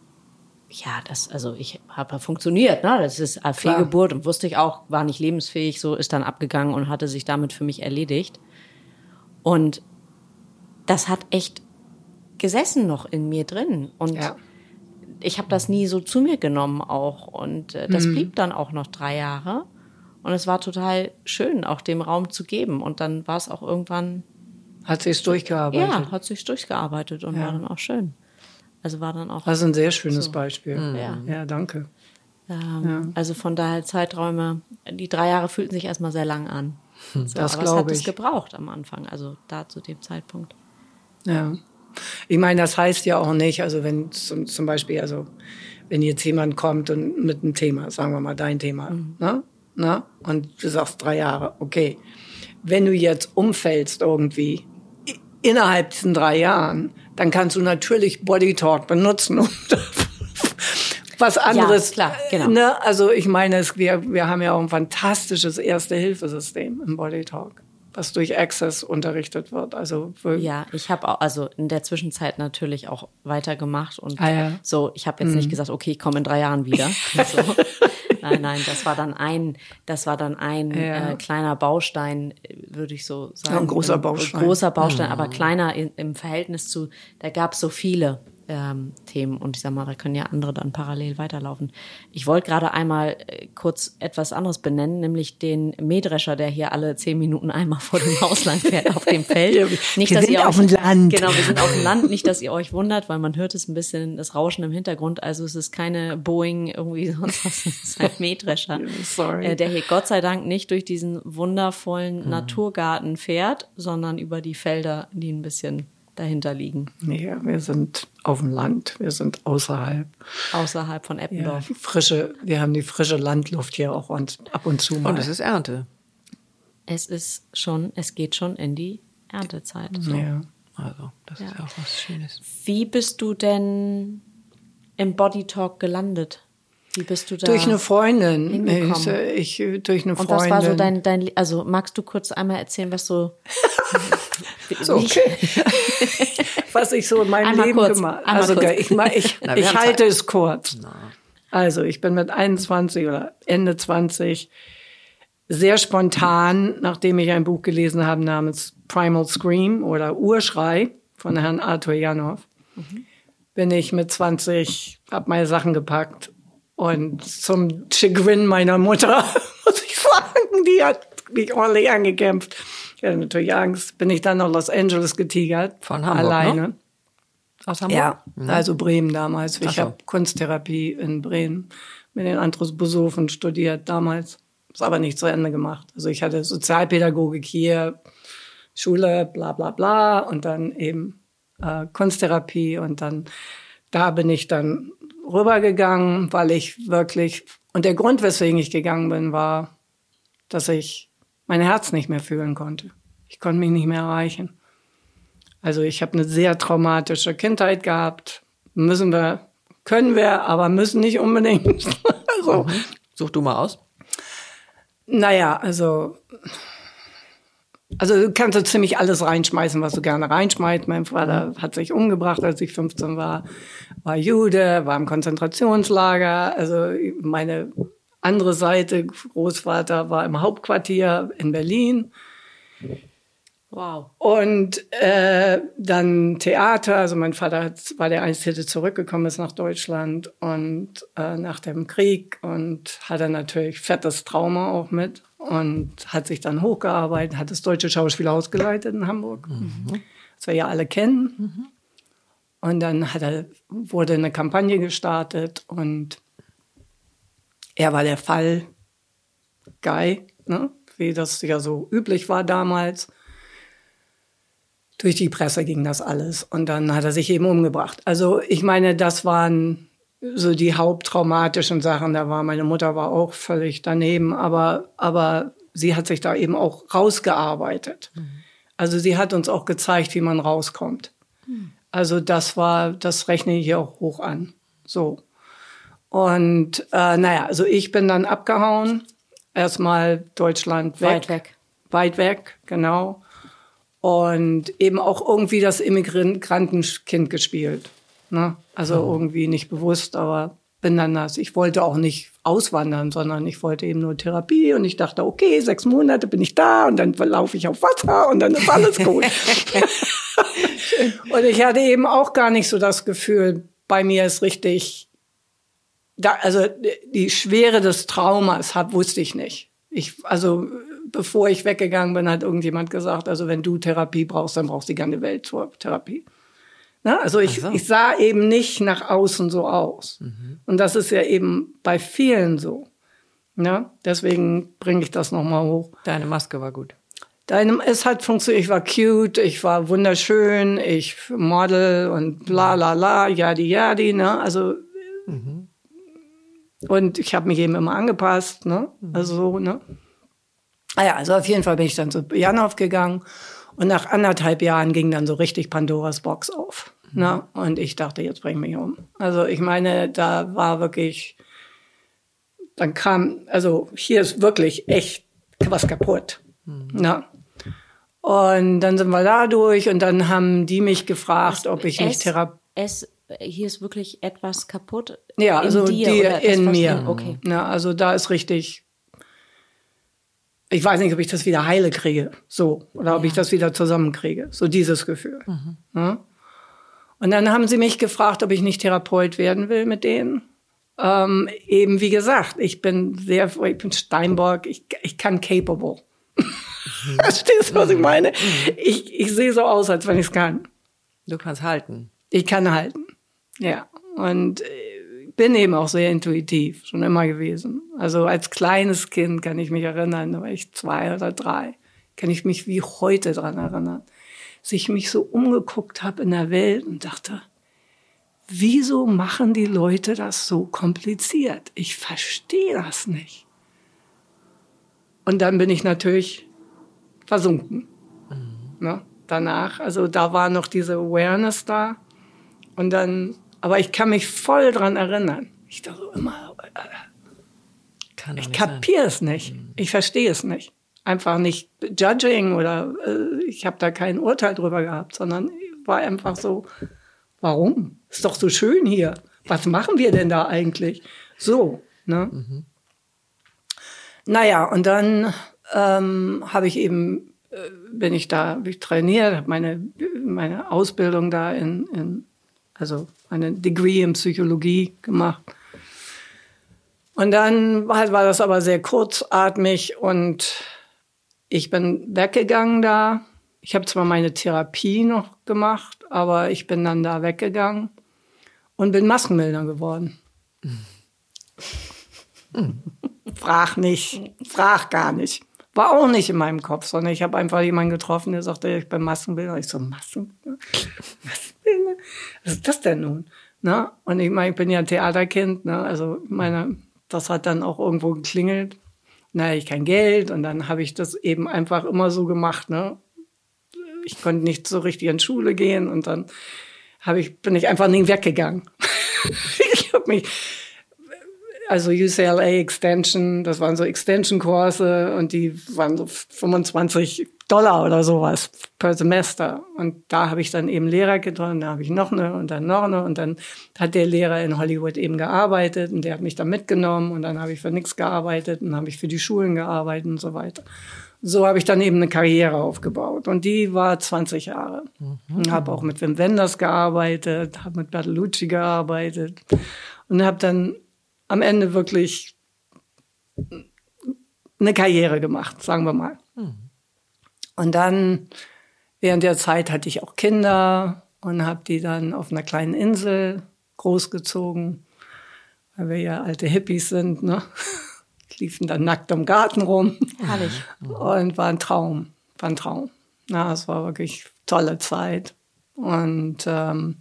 ja, das, also ich habe funktioniert, ne? Das ist eine Fehlgeburt und wusste ich auch, war nicht lebensfähig, so ist dann abgegangen und hatte sich damit für mich erledigt. Und das hat echt gesessen noch in mir drin. Und ja. ich habe das nie so zu mir genommen auch. Und äh, das blieb dann auch noch drei Jahre. Und es war total schön, auch dem Raum zu geben. Und dann war es auch irgendwann, Hat sich's durchgearbeitet. ja, hat sich durchgearbeitet und war dann auch schön. Also war dann auch. Das ist ein sehr schönes Beispiel. Ja. Ja, danke. Ähm, Also von daher Zeiträume, die drei Jahre fühlten sich erstmal sehr lang an. So, Das aber es glaub hat es ich. gebraucht am Anfang, also da zu dem Zeitpunkt. Ja. Ich meine, das heißt ja auch nicht, also wenn zum, zum Beispiel, also wenn jetzt jemand kommt und mit einem Thema, sagen wir mal dein Thema, ne? Ne? Und du sagst drei Jahre, okay. Wenn du jetzt umfällst irgendwie innerhalb diesen drei Jahren, dann kannst du natürlich Body Talk benutzen, um was anderes. klar, genau. Ne? Also ich meine, es, wir, wir haben ja auch ein fantastisches Erste-Hilfesystem im Body Talk, was durch Access unterrichtet wird. Also Ja, ich habe auch, also in der Zwischenzeit natürlich auch weitergemacht und Ah, ja. Mhm. so, ich habe jetzt nicht gesagt, okay, ich komme in drei Jahren wieder. so. Nein, nein, das war dann ein, das war dann ein Ja. äh, kleiner Baustein, würde ich so sagen. Ja, ein großer Ein Baustein. Mhm. Großer Baustein, aber kleiner in, im Verhältnis zu, da gab es so viele ähm, Themen und ich sag mal, da können ja andere dann parallel weiterlaufen. Ich wollte gerade einmal äh, kurz etwas anderes benennen, nämlich den Mähdrescher, der hier alle zehn Minuten einmal vor dem Haus lang fährt auf dem Feld. Ja, wir sind auf dem Land. Genau, wir sind auf dem Land. Nicht, dass ihr euch wundert, weil man hört es ein bisschen, das Rauschen im Hintergrund. Also es ist keine Boeing irgendwie sonst was. Es ist ein Mähdrescher. sorry. Äh, der hier Gott sei Dank nicht durch diesen wundervollen Mhm. Naturgarten fährt, sondern über die Felder, die ein bisschen dahinter liegen, Nee, wir sind auf dem Land, wir sind außerhalb. außerhalb von Ja, Eppendorf. frische, wir haben die frische Landluft hier auch und ab und zu mal. Und es ist Ernte. Es ist schon, es geht schon in die Erntezeit. So. ja. Also, das ist ja auch was Schönes. Wie bist du denn im Body Talk gelandet? Wie bist du da? Durch eine Freundin. Ich, ich, durch eine Und Freundin. was war so dein, dein, also magst du kurz einmal erzählen, was so, So, okay. was ich so in meinem Einmal Leben kurz, gemacht einmal Also kurz. ich, ich, Na, ich halte Zeit. es kurz. Also ich bin mit 21 oder Ende 20 sehr spontan, nachdem ich ein Buch gelesen habe namens Primal Scream oder Urschrei von Herrn Arthur Janov, bin ich mit 20, hab meine Sachen gepackt und zum Chagrin meiner Mutter, muss ich sagen, die hat mich ordentlich angekämpft. Ich hatte natürlich Angst. Bin ich dann nach Los Angeles getigert. Von Hamburg, Alleine. ne? Aus Hamburg? Ja, also Bremen damals. Ich so. habe Kunsttherapie in Bremen mit den Anthroposophen studiert damals. Ist aber nicht zu Ende gemacht. Also ich hatte Sozialpädagogik hier, Schule, bla bla bla und dann eben äh, Kunsttherapie und dann da bin ich dann rübergegangen, weil ich wirklich und der Grund, weswegen ich gegangen bin, war, dass ich mein Herz nicht mehr fühlen konnte. Ich konnte mich nicht mehr erreichen. Also ich habe eine sehr traumatische Kindheit gehabt. Müssen wir, können wir, aber müssen nicht unbedingt. also, Such du mal aus. naja, also, also du kannst so ziemlich alles reinschmeißen, was du gerne reinschmeißt. Mein Vater hat sich umgebracht, als ich 15 war, war Jude, war im Konzentrationslager. Also meine andere Seite, Großvater, war im Hauptquartier in Berlin. wow. Und äh, dann Theater, also mein Vater hat, war der Einzige, der zurückgekommen ist nach Deutschland und äh, nach dem Krieg und hatte natürlich fettes Trauma auch mit und hat sich dann hochgearbeitet, hat das Deutsche Schauspielhaus geleitet in Hamburg, das wir ja alle kennen. Und dann er, wurde eine Kampagne gestartet und er war der Fall Guy, ne? wie das ja so üblich war damals durch die Presse ging das alles. Und dann hat er sich eben umgebracht. Also ich meine, das waren so die haupttraumatischen Sachen. Da war meine Mutter war auch völlig daneben, aber, aber sie hat sich da eben auch rausgearbeitet. Also sie hat uns auch gezeigt, wie man rauskommt. Also das war, das rechne ich auch hoch an. So. Und äh, naja, also ich bin dann abgehauen. Erstmal Deutschland weg. Weit weg. Weit weg, genau. Und eben auch irgendwie das Immigrantenkind gespielt. Ne? Also irgendwie nicht bewusst, aber bin dann das. Ich wollte auch nicht auswandern, sondern ich wollte eben nur Therapie und ich dachte, okay, sechs Monate bin ich da und dann laufe ich auf Wasser und dann ist alles gut. und ich hatte eben auch gar nicht so das Gefühl, bei mir ist richtig, da, also die Schwere des Traumas hab, wusste ich nicht. Ich, also bevor ich weggegangen bin, hat irgendjemand gesagt, also wenn du Therapie brauchst, dann brauchst du die ganze Welt zur Therapie. Na, also ich, so. ich sah eben nicht nach außen so aus. Mhm. Und das ist ja eben bei vielen so. Ja, deswegen bringe ich das nochmal hoch. Deine Maske war gut. Deinem, es hat funktioniert, ich war cute, ich war wunderschön, ich Model und bla la la, jadi jadi, ne? Also mhm. und ich habe mich eben immer angepasst, ne? Mhm. Also so, ne? Ah ja, also auf jeden Fall bin ich dann zu Janov gegangen und nach anderthalb Jahren ging dann so richtig Pandoras Box auf. Ne? Und ich dachte, jetzt bring mich um. Also ich meine, da war wirklich, dann kam, also hier ist wirklich echt was kaputt. Mhm. Ne? Und dann sind wir da durch und dann haben die mich gefragt, ob ich nicht Therapie. Es, hier ist wirklich etwas kaputt. Ja, also in dir, die in mir. In, okay. Ja, also da ist richtig. Ich weiß nicht, ob ich das wieder heile kriege, so oder ja. ob ich das wieder zusammenkriege, so dieses Gefühl. Mhm. Ja? Und dann haben sie mich gefragt, ob ich nicht Therapeut werden will mit denen. Ähm, eben wie gesagt, ich bin sehr, ich bin Steinbock, ich, ich kann capable. Verstehst du, was ich meine? Ich, ich sehe so aus, als wenn ich es kann. Du kannst halten. Ich kann halten. Ja. Und äh, bin eben auch sehr intuitiv, schon immer gewesen. Also als kleines Kind kann ich mich erinnern, da war ich zwei oder drei, kann ich mich wie heute dran erinnern, dass ich mich so umgeguckt habe in der Welt und dachte, wieso machen die Leute das so kompliziert? Ich verstehe das nicht. Und dann bin ich natürlich versunken. Mhm. Ne? Danach, also da war noch diese Awareness da. Und dann, aber ich kann mich voll dran erinnern. Ich dachte immer, äh, ich kapiere es nicht. Mhm. Ich verstehe es nicht. Einfach nicht judging oder äh, ich habe da kein Urteil drüber gehabt, sondern war einfach so, warum? Ist doch so schön hier. Was machen wir denn da eigentlich? So, ne? Mhm. Naja, und dann ähm, habe ich eben, äh, bin ich da, hab ich trainiert, habe meine, meine Ausbildung da in, in, also eine Degree in Psychologie gemacht. Und dann war das aber sehr kurzatmig und ich bin weggegangen da. Ich habe zwar meine Therapie noch gemacht, aber ich bin dann da weggegangen und bin Maskenbildner geworden. Mhm. frag nicht, frag gar nicht. War auch nicht in meinem Kopf, sondern ich habe einfach jemanden getroffen, der sagte, ich bin Maskenbildner. Ich so, Maskenbildner? Maskenbildner? Was ist das denn nun? Na? Und ich meine, ich bin ja ein Theaterkind, ne? also meine, das hat dann auch irgendwo geklingelt. Na, ich kein Geld und dann habe ich das eben einfach immer so gemacht. Ne? Ich konnte nicht so richtig in Schule gehen und dann habe ich, bin ich einfach nie weggegangen. ich habe mich also UCLA Extension, das waren so Extension-Kurse und die waren so 25 Dollar oder sowas per Semester. Und da habe ich dann eben Lehrer getroffen, da habe ich noch eine und dann noch eine und dann hat der Lehrer in Hollywood eben gearbeitet und der hat mich dann mitgenommen und dann habe ich für nichts gearbeitet und habe ich für die Schulen gearbeitet und so weiter. So habe ich dann eben eine Karriere aufgebaut und die war 20 Jahre. Mhm. Habe auch mit Wim Wenders gearbeitet, habe mit Bertolucci gearbeitet und habe dann am Ende wirklich eine Karriere gemacht, sagen wir mal. Mhm. Und dann während der Zeit hatte ich auch Kinder und habe die dann auf einer kleinen Insel großgezogen, weil wir ja alte Hippies sind, ne? Liefen dann nackt im Garten rum. Herrlich. Und war ein Traum, war ein Traum. Na, es war wirklich tolle Zeit. Und ähm,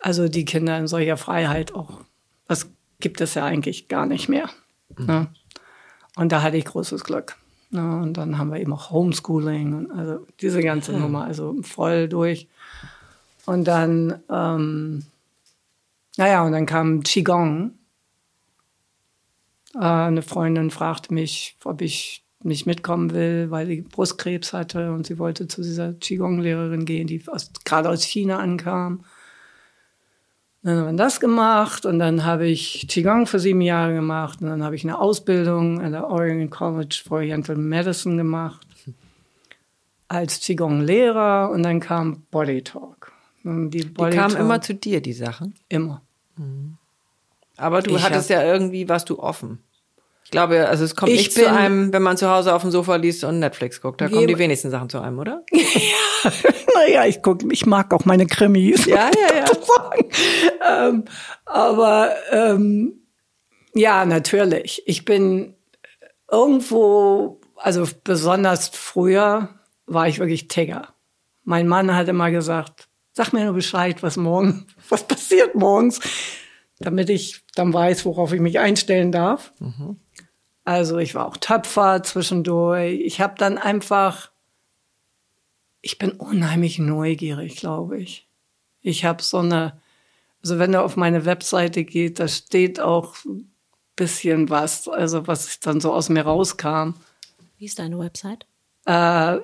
also die Kinder in solcher Freiheit auch das gibt es ja eigentlich gar nicht mehr. Mhm. Ne? Und da hatte ich großes Glück. Ne? Und dann haben wir eben auch Homeschooling und also diese ganze ja. Nummer, also voll durch. Und dann, ähm, naja, und dann kam Qigong. Äh, eine Freundin fragte mich, ob ich nicht mitkommen will, weil sie Brustkrebs hatte und sie wollte zu dieser Qigong-Lehrerin gehen, die gerade aus China ankam. Dann haben wir das gemacht und dann habe ich Qigong für sieben Jahre gemacht und dann habe ich eine Ausbildung an der Oregon College for Oriental Medicine gemacht als Qigong-Lehrer und dann kam Body Talk. Die, die kamen immer zu dir, die Sachen? Immer. Aber du Ich hattest hab- ja irgendwie, warst du offen. Ich glaube, also es kommt Ich nicht zu einem, wenn man zu Hause auf dem Sofa liest und Netflix guckt. Da kommen die wenigsten Sachen zu einem, oder? naja, ich guck, ich mag auch meine Krimis. Ja, ja, ja. ähm, aber ähm, ja, natürlich. Ich bin irgendwo, also besonders früher war ich wirklich Tigger. Mein Mann hat immer gesagt, sag mir nur Bescheid, was morgen, was passiert morgens, damit ich dann weiß, worauf ich mich einstellen darf. Also ich war auch Töpfer zwischendurch. Ich habe dann einfach, ich bin unheimlich neugierig, glaube ich. Ich habe so eine, also wenn du auf meine Webseite geht, da steht auch ein bisschen was, also was dann so aus mir rauskam. Wie ist deine Website? Äh,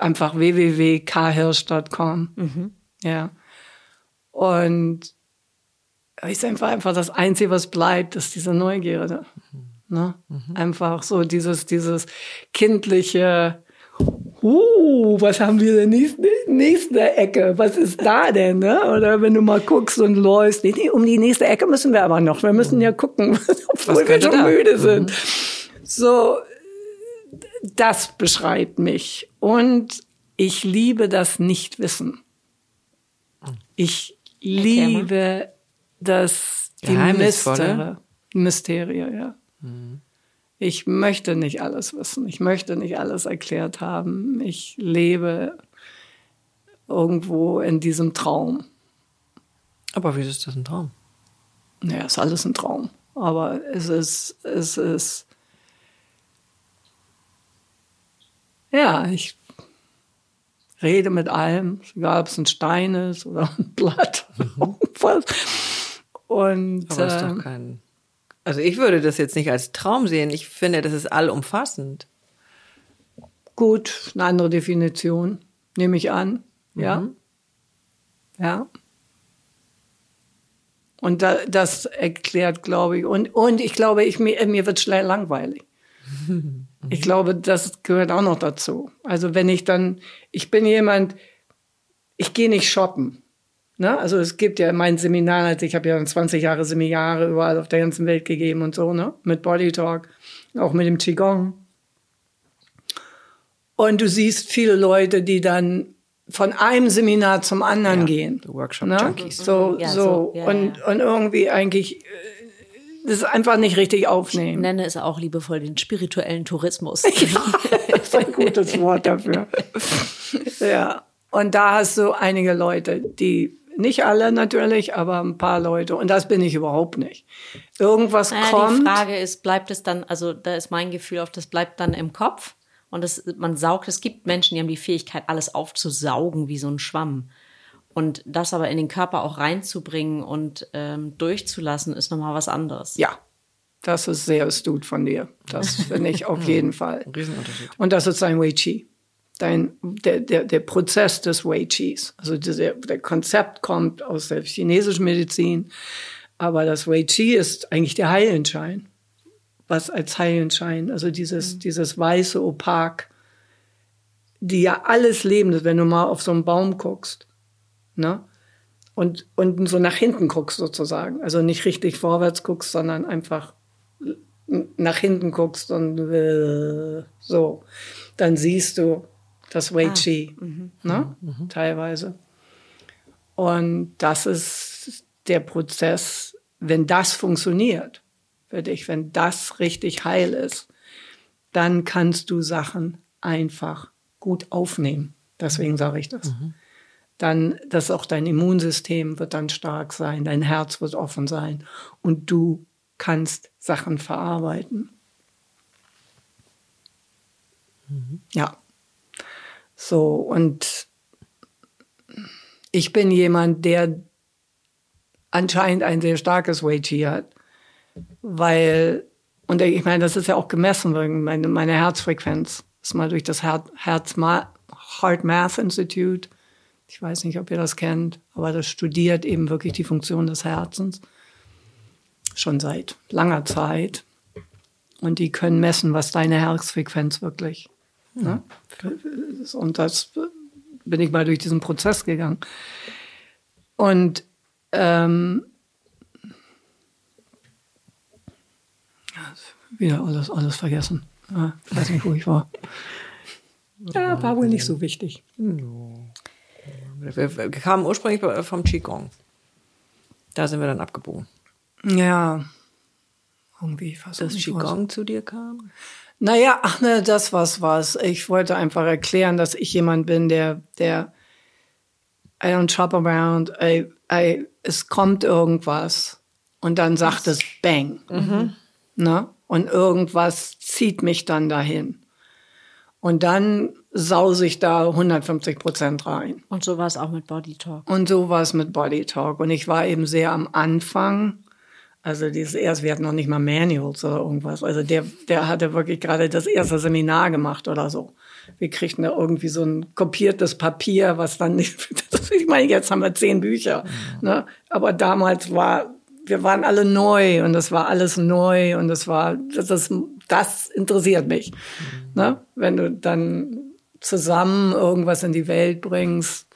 einfach www.khirsch.com. Ja. Und ist einfach, einfach das Einzige, was bleibt, ist diese Neugierde. Ne? Einfach so dieses, dieses kindliche, uh, was haben wir denn nächste, nächste Ecke? Was ist da denn? Ne? Oder wenn du mal guckst und läufst, nee, nee, um die nächste Ecke müssen wir aber noch. Wir müssen ja gucken, obwohl wir schon da? müde sind. So, das beschreibt mich. Und ich liebe das Nichtwissen. Ich Erklär mal. liebe das, die. Mystere, Mysterie, ja. Ich möchte nicht alles wissen. Ich möchte nicht alles erklärt haben. Ich lebe irgendwo in diesem Traum. Aber wieso ist das ein Traum? Naja, ist alles ein Traum. Aber es ist, es ist, ja, ich rede mit allem, egal ob es ein Stein ist oder ein Blatt oder was. Und Aber ist äh, doch kein. Also ich würde das jetzt nicht als Traum sehen. Ich finde, das ist allumfassend. gut, eine andere Definition, nehme ich an. Ja. Ja. Und da, das erklärt, glaube ich, und, und ich glaube, ich, mir, mir wird schnell langweilig. Ich glaube, das gehört auch noch dazu. Also wenn ich dann, ich bin jemand, ich gehe nicht shoppen. Ne? Also es gibt ja mein Seminar, also ich habe ja 20 Jahre Seminare überall auf der ganzen Welt gegeben und so, ne? Mit Body Talk, auch mit dem Qigong. Und du siehst viele Leute, die dann von einem Seminar zum anderen Ja, gehen. so Workshop ne? Junkies. So, Ja, so. so, ja, und, ja. und irgendwie eigentlich äh, das einfach nicht richtig Ich aufnehmen. nenne es auch liebevoll den spirituellen Tourismus. das ist ein gutes Wort dafür. ja. Und da hast du einige Leute, die, nicht alle natürlich, aber ein paar Leute. Und das bin ich überhaupt nicht. Irgendwas Naja, kommt. die Frage ist, bleibt es dann, also da ist mein Gefühl auf, das bleibt dann im Kopf und das, man saugt, es gibt Menschen, die haben die Fähigkeit, alles aufzusaugen wie so ein Schwamm. Und das aber in den Körper auch reinzubringen und ähm, durchzulassen, ist nochmal was anderes. Ja, das ist sehr astut von dir. Das finde ich auf jeden Fall. Riesenunterschied. Und das ist dein Wei Chi. Dein, der, der, der Prozess des Wei Chis. Also der, der Konzept kommt aus der chinesischen Medizin. Aber das Wei Chi ist eigentlich der Heilenschein. Was als Heilenschein, also dieses, dieses weiße Opak, die ja alles Lebende, wenn du mal auf so einen Baum guckst, ne? Und, und so nach hinten guckst sozusagen. Also nicht richtig vorwärts guckst, sondern einfach nach hinten guckst und äh, so, dann siehst du das Wei Chi, ne? teilweise. Und das ist der Prozess, wenn das funktioniert für dich, wenn das richtig heil ist, dann kannst du Sachen einfach gut aufnehmen. Deswegen sage ich das. Dann, dass auch dein Immunsystem wird dann stark sein, dein Herz wird offen sein und du kannst Sachen verarbeiten. Ja. So, und ich bin jemand, der anscheinend ein sehr starkes Wei Chi hat, weil, und ich meine, das ist ja auch gemessen, meine, meine Herzfrequenz ist mal durch das Her Herz Heart Math Institute, ich weiß nicht, ob ihr das kennt, aber das studiert eben wirklich die Funktion des Herzens schon seit langer Zeit. Und die können messen, was deine Herzfrequenz wirklich. Ne? Und das bin ich mal durch diesen Prozess gegangen. Und ähm, wieder alles, alles vergessen. Ja, ich weiß nicht, wo ich war. Ja, war wohl nicht so wichtig. Wir kamen ursprünglich vom Qigong. Da sind wir dann abgebogen. Ja, irgendwie fast. Dass Qigong zu dir kam? Naja, ach ne, das was was. Ich wollte einfach erklären, dass ich jemand bin, der, der, I don't shop around, I, I, es kommt irgendwas und dann sagt es Bang. Mhm. Ne? Und irgendwas zieht mich dann dahin. Und dann sause ich da 150 Prozent rein. Und so war es auch mit Body Talk. Und so war es mit Body Talk. Und ich war eben sehr am Anfang. Also dieses erst, wir hatten noch nicht mal Manuals oder irgendwas. Also der, der hatte wirklich gerade das erste Seminar gemacht oder so. Wir kriegten da irgendwie so ein kopiertes Papier, was dann nicht, ich meine, jetzt haben wir zehn Bücher. Mhm. Ne? Aber damals war, wir waren alle neu und das war alles neu und das war, das, das, das interessiert mich. Mhm. Ne? Wenn du dann zusammen irgendwas in die Welt bringst,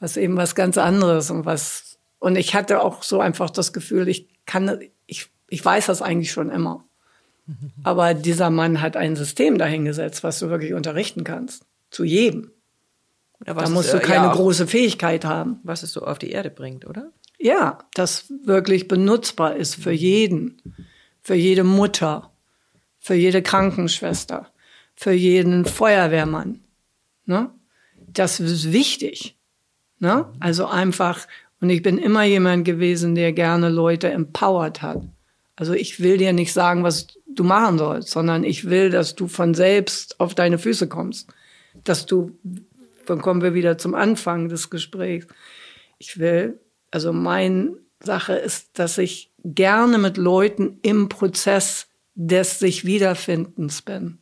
was eben was ganz anderes und was, und ich hatte auch so einfach das Gefühl, ich kann, ich, ich weiß das eigentlich schon immer. Aber dieser Mann hat ein System dahingesetzt, was du wirklich unterrichten kannst. Zu jedem. Ja, da musst ist, du keine ja, große Fähigkeit haben. Was es so auf die Erde bringt, oder? Ja, das wirklich benutzbar ist für jeden, für jede Mutter, für jede Krankenschwester, für jeden Feuerwehrmann. Ne? Das ist wichtig. Ne? Also einfach, und ich bin immer jemand gewesen, der gerne Leute empowert hat. Also ich will dir nicht sagen, was du machen sollst, sondern ich will, dass du von selbst auf deine Füße kommst. Dass du, dann kommen wir wieder zum Anfang des Gesprächs. Ich will, also meine Sache ist, dass ich gerne mit Leuten im Prozess des sich Wiederfindens bin.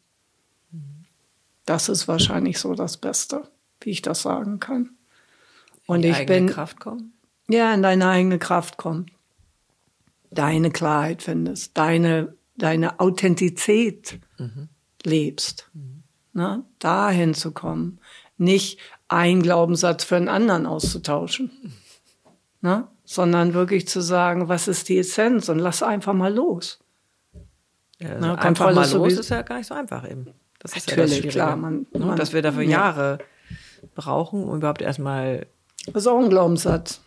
Das ist wahrscheinlich so das Beste, wie ich das sagen kann. Und in ich bin Kraft kommen? Ja, in deine eigene Kraft kommen. Deine Klarheit findest, deine deine Authentizität mhm. lebst. Mhm. Ne? Dahin zu kommen, nicht einen Glaubenssatz für einen anderen auszutauschen ne? sondern wirklich zu sagen, was ist die Essenz und lass einfach mal los. Ja, also ne? Einfach mal los ist ja gar nicht so einfach eben. Das ist Natürlich, ja klar. Man, ne? man, Dass wir dafür ja. Jahre brauchen, um überhaupt erstmal. Das ist auch ein Glaubenssatz.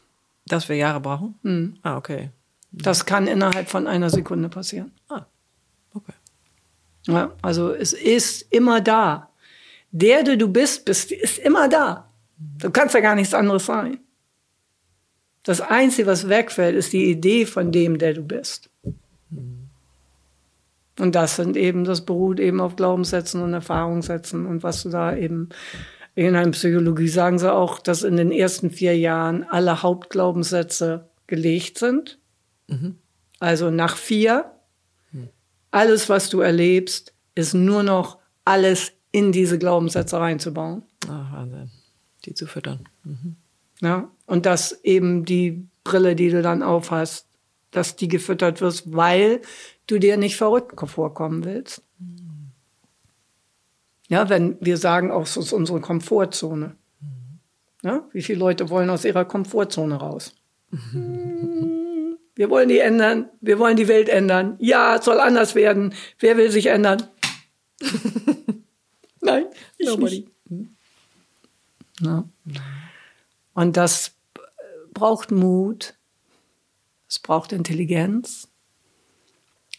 Dass wir Jahre brauchen? Mhm. Ah, okay. Das kann innerhalb von einer Sekunde passieren. Ah, okay. Ja, also es ist immer da. Der, der du bist, bist, ist immer da. Du kannst ja gar nichts anderes sein. Das Einzige, was wegfällt, ist die Idee von dem, der du bist. Und das sind eben, das beruht eben auf Glaubenssätzen und Erfahrungssätzen und was du da eben in einer Psychologie sagen sie auch, dass in den ersten vier Jahren alle Hauptglaubenssätze gelegt sind. Mhm. Also nach vier, mhm. alles, was du erlebst, ist nur noch alles in diese Glaubenssätze reinzubauen. Ach, Wahnsinn. Die zu füttern. Mhm. Ja, und dass eben die Brille, die du dann aufhast, dass die gefüttert wird, weil du dir nicht verrückt vorkommen willst. Ja, wenn wir sagen, auch so ist unsere Komfortzone. Ja, wie viele Leute wollen aus ihrer Komfortzone raus? Wir wollen die ändern. Wir wollen die Welt ändern. Ja, es soll anders werden. Wer will sich ändern? Nein, ich Nobody. nicht. Ja. Und das braucht Mut, es braucht Intelligenz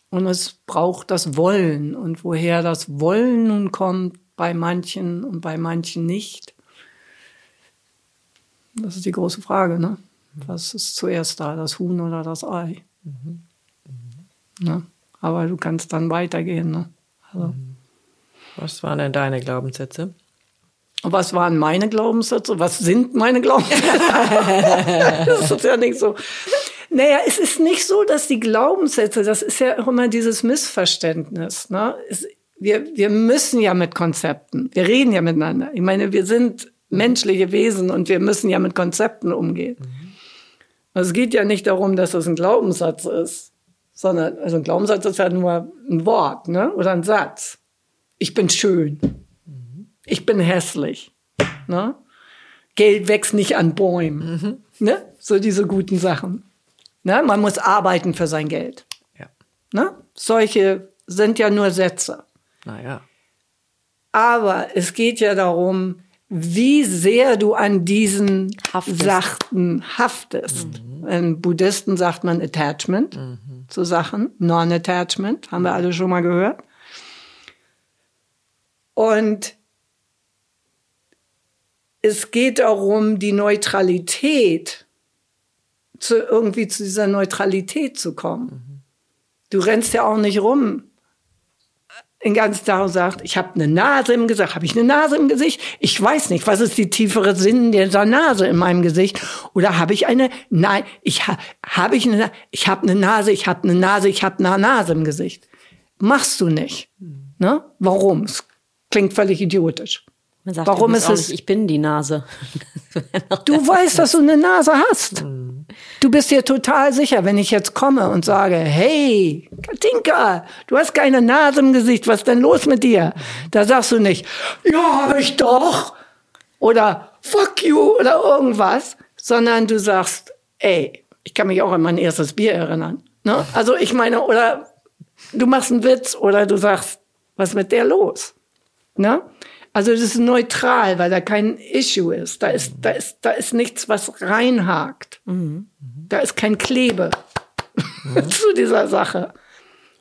und es braucht das Wollen. Und woher das Wollen nun kommt, bei manchen und bei manchen nicht, das ist die große Frage. Ne? Was ist zuerst da, das Huhn oder das Ei? Mhm. Mhm. Ne? Aber du kannst dann weitergehen. Ne? Also. Was waren denn deine Glaubenssätze? Was waren meine Glaubenssätze? Was sind meine Glaubenssätze? das ist ja nicht so. Naja, es ist nicht so, dass die Glaubenssätze, das ist ja auch immer dieses Missverständnis. Ne? Es, wir, wir müssen ja mit Konzepten, wir reden ja miteinander. Ich meine, wir sind menschliche Wesen und wir müssen ja mit Konzepten umgehen. Mhm. Es geht ja nicht darum, dass es ein Glaubenssatz ist, sondern also ein Glaubenssatz ist ja nur ein Wort ne? oder ein Satz. Ich bin schön ich bin hässlich. Ne? Geld wächst nicht an Bäumen. Mhm. Ne? So diese guten Sachen. Ne? Man muss arbeiten für sein Geld. Ja. Ne? Solche sind ja nur Sätze. Naja. Aber es geht ja darum, wie sehr du an diesen Haftest. Sachen haftest. In Buddhisten sagt man Attachment zu Sachen, Non-Attachment, haben wir alle schon mal gehört. Und es geht darum, die Neutralität zu irgendwie zu dieser Neutralität zu kommen. Du rennst ja auch nicht rum den ganzen Tag und sagt, ich habe eine Nase im Gesicht. Habe ich eine Nase im Gesicht? Ich weiß nicht, was ist die tiefere Sinn dieser Nase in meinem Gesicht? Oder habe ich eine? Nein, ich ha, habe ich eine. Ich habe eine Nase. Ich habe eine Nase. Ich habe eine Nase im Gesicht. Machst du nicht? Ne? Warum? Es klingt völlig idiotisch. Man sagt Warum ist es- nicht, ich bin die Nase. Du weißt, dass du eine Nase hast. Du bist dir total sicher, wenn ich jetzt komme und sage, hey, Katinka, du hast keine Nase im Gesicht, was ist denn los mit dir? Da sagst du nicht, ja, hab ich doch. Oder fuck you oder irgendwas, sondern du sagst, ey, ich kann mich auch an mein erstes Bier erinnern. Ne? Also ich meine, oder du machst einen Witz oder du sagst, was ist mit der los? Ne? Also das ist neutral, weil da kein Issue ist. Da ist, da ist, da ist nichts, was reinhakt. Da ist kein Klebe zu dieser Sache.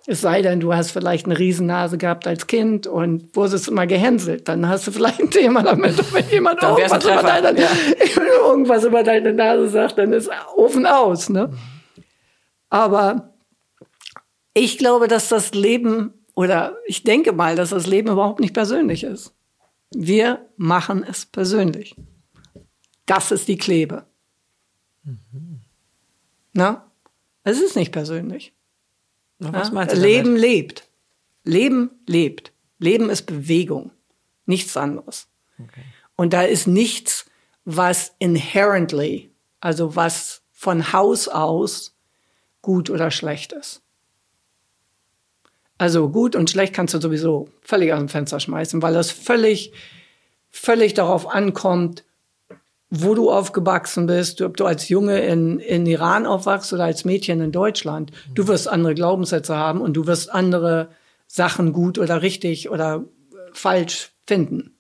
Es sei denn, du hast vielleicht eine Riesennase gehabt als Kind und wurdest immer gehänselt. Dann hast du vielleicht ein Thema damit. Und Wenn jemand irgendwas über, deine, irgendwas über deine Nase sagt, dann ist Ofen aus. Ne? Aber ich glaube, dass das Leben, oder ich denke mal, dass das Leben überhaupt nicht persönlich ist. Wir machen es persönlich. Das ist die Klebe. Na? Es ist nicht persönlich. Na, was meinst du Leben damit? lebt. Leben lebt. Leben ist Bewegung. Nichts anderes. Und da ist nichts, was inherently, also was von Haus aus gut oder schlecht ist. Also gut und schlecht kannst du sowieso völlig aus dem Fenster schmeißen, weil das völlig, völlig darauf ankommt, wo du aufgewachsen bist, ob du als Junge in, in Iran aufwachst oder als Mädchen in Deutschland. Du wirst andere Glaubenssätze haben und du wirst andere Sachen gut oder richtig oder äh, falsch finden.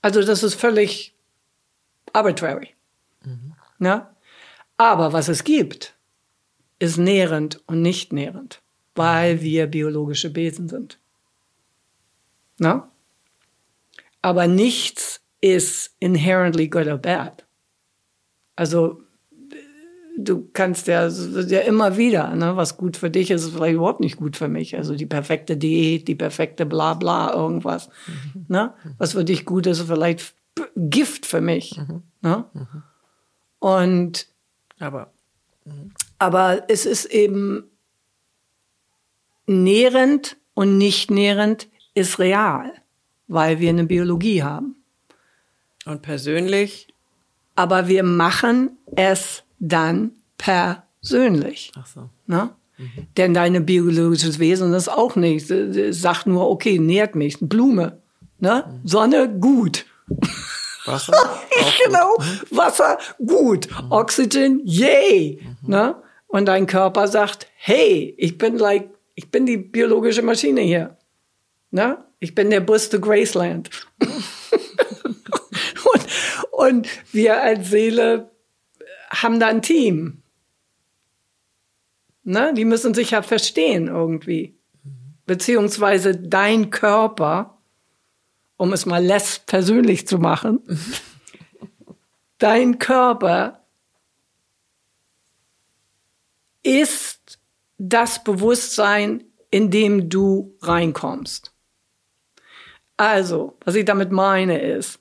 Also das ist völlig arbitrary. Ja? Aber was es gibt, ist nährend und nicht nährend, weil wir biologische Wesen sind. Na? Aber nichts ist inherently good or bad. Also du kannst ja, ja immer wieder, ne, was gut für dich ist, ist vielleicht überhaupt nicht gut für mich. Also die perfekte Diät, die perfekte bla bla irgendwas. Ne? Was für dich gut ist, ist vielleicht Gift für mich. Ne? Und Aber aber es ist eben nährend und nicht nährend ist real, weil wir eine Biologie haben. und persönlich, Aber wir machen es dann persönlich. ach so. Ne? Denn deine biologisches Wesen ist auch nicht. Sagt nur, okay, nährt mich. Blume. Ne? Sonne, gut. Wasser? genau. Wasser, gut. Oxygen, yay. Ne? Und dein Körper sagt, hey, ich bin like, ich bin die biologische Maschine hier. Ne? Ich bin der Bus to Graceland. und, und wir als Seele haben da ein Team. Ne? Die müssen sich ja verstehen irgendwie. Beziehungsweise dein Körper, um es mal less persönlich zu machen, dein Körper ist das Bewusstsein, in dem du reinkommst. Also, was ich damit meine ist,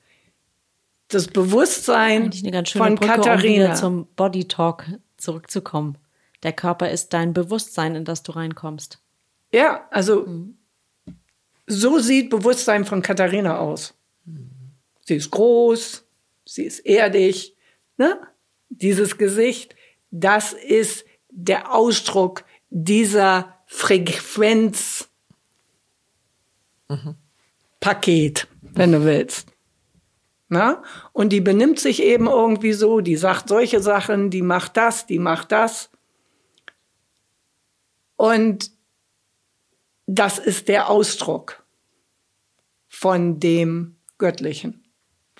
das Bewusstsein Eigentlich eine ganz schöne von Brücke, um Katharina. wieder zum Body Talk zurückzukommen. Der Körper ist dein Bewusstsein, in das du reinkommst. Ja, also so sieht Bewusstsein von Katharina aus. Sie ist groß, sie ist erdig, ne? Dieses Gesicht, das ist der Ausdruck dieser Frequenz Paket, wenn du willst. Na? Und die benimmt sich eben irgendwie so, die sagt solche Sachen, die macht das, die macht das. Und das ist der Ausdruck von dem Göttlichen,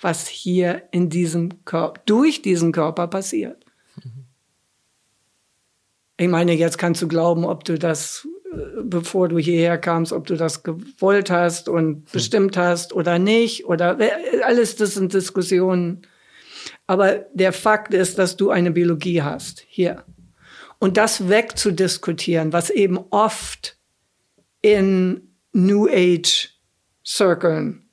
was hier in diesem Körper, durch diesen Körper passiert. Ich meine, jetzt kannst du glauben, ob du das, äh, bevor du hierher kamst, ob du das gewollt hast und bestimmt hast oder nicht oder äh, alles, das sind Diskussionen. Aber der Fakt ist, dass du eine Biologie hast hier. Und das wegzudiskutieren, was eben oft in New Age Circlen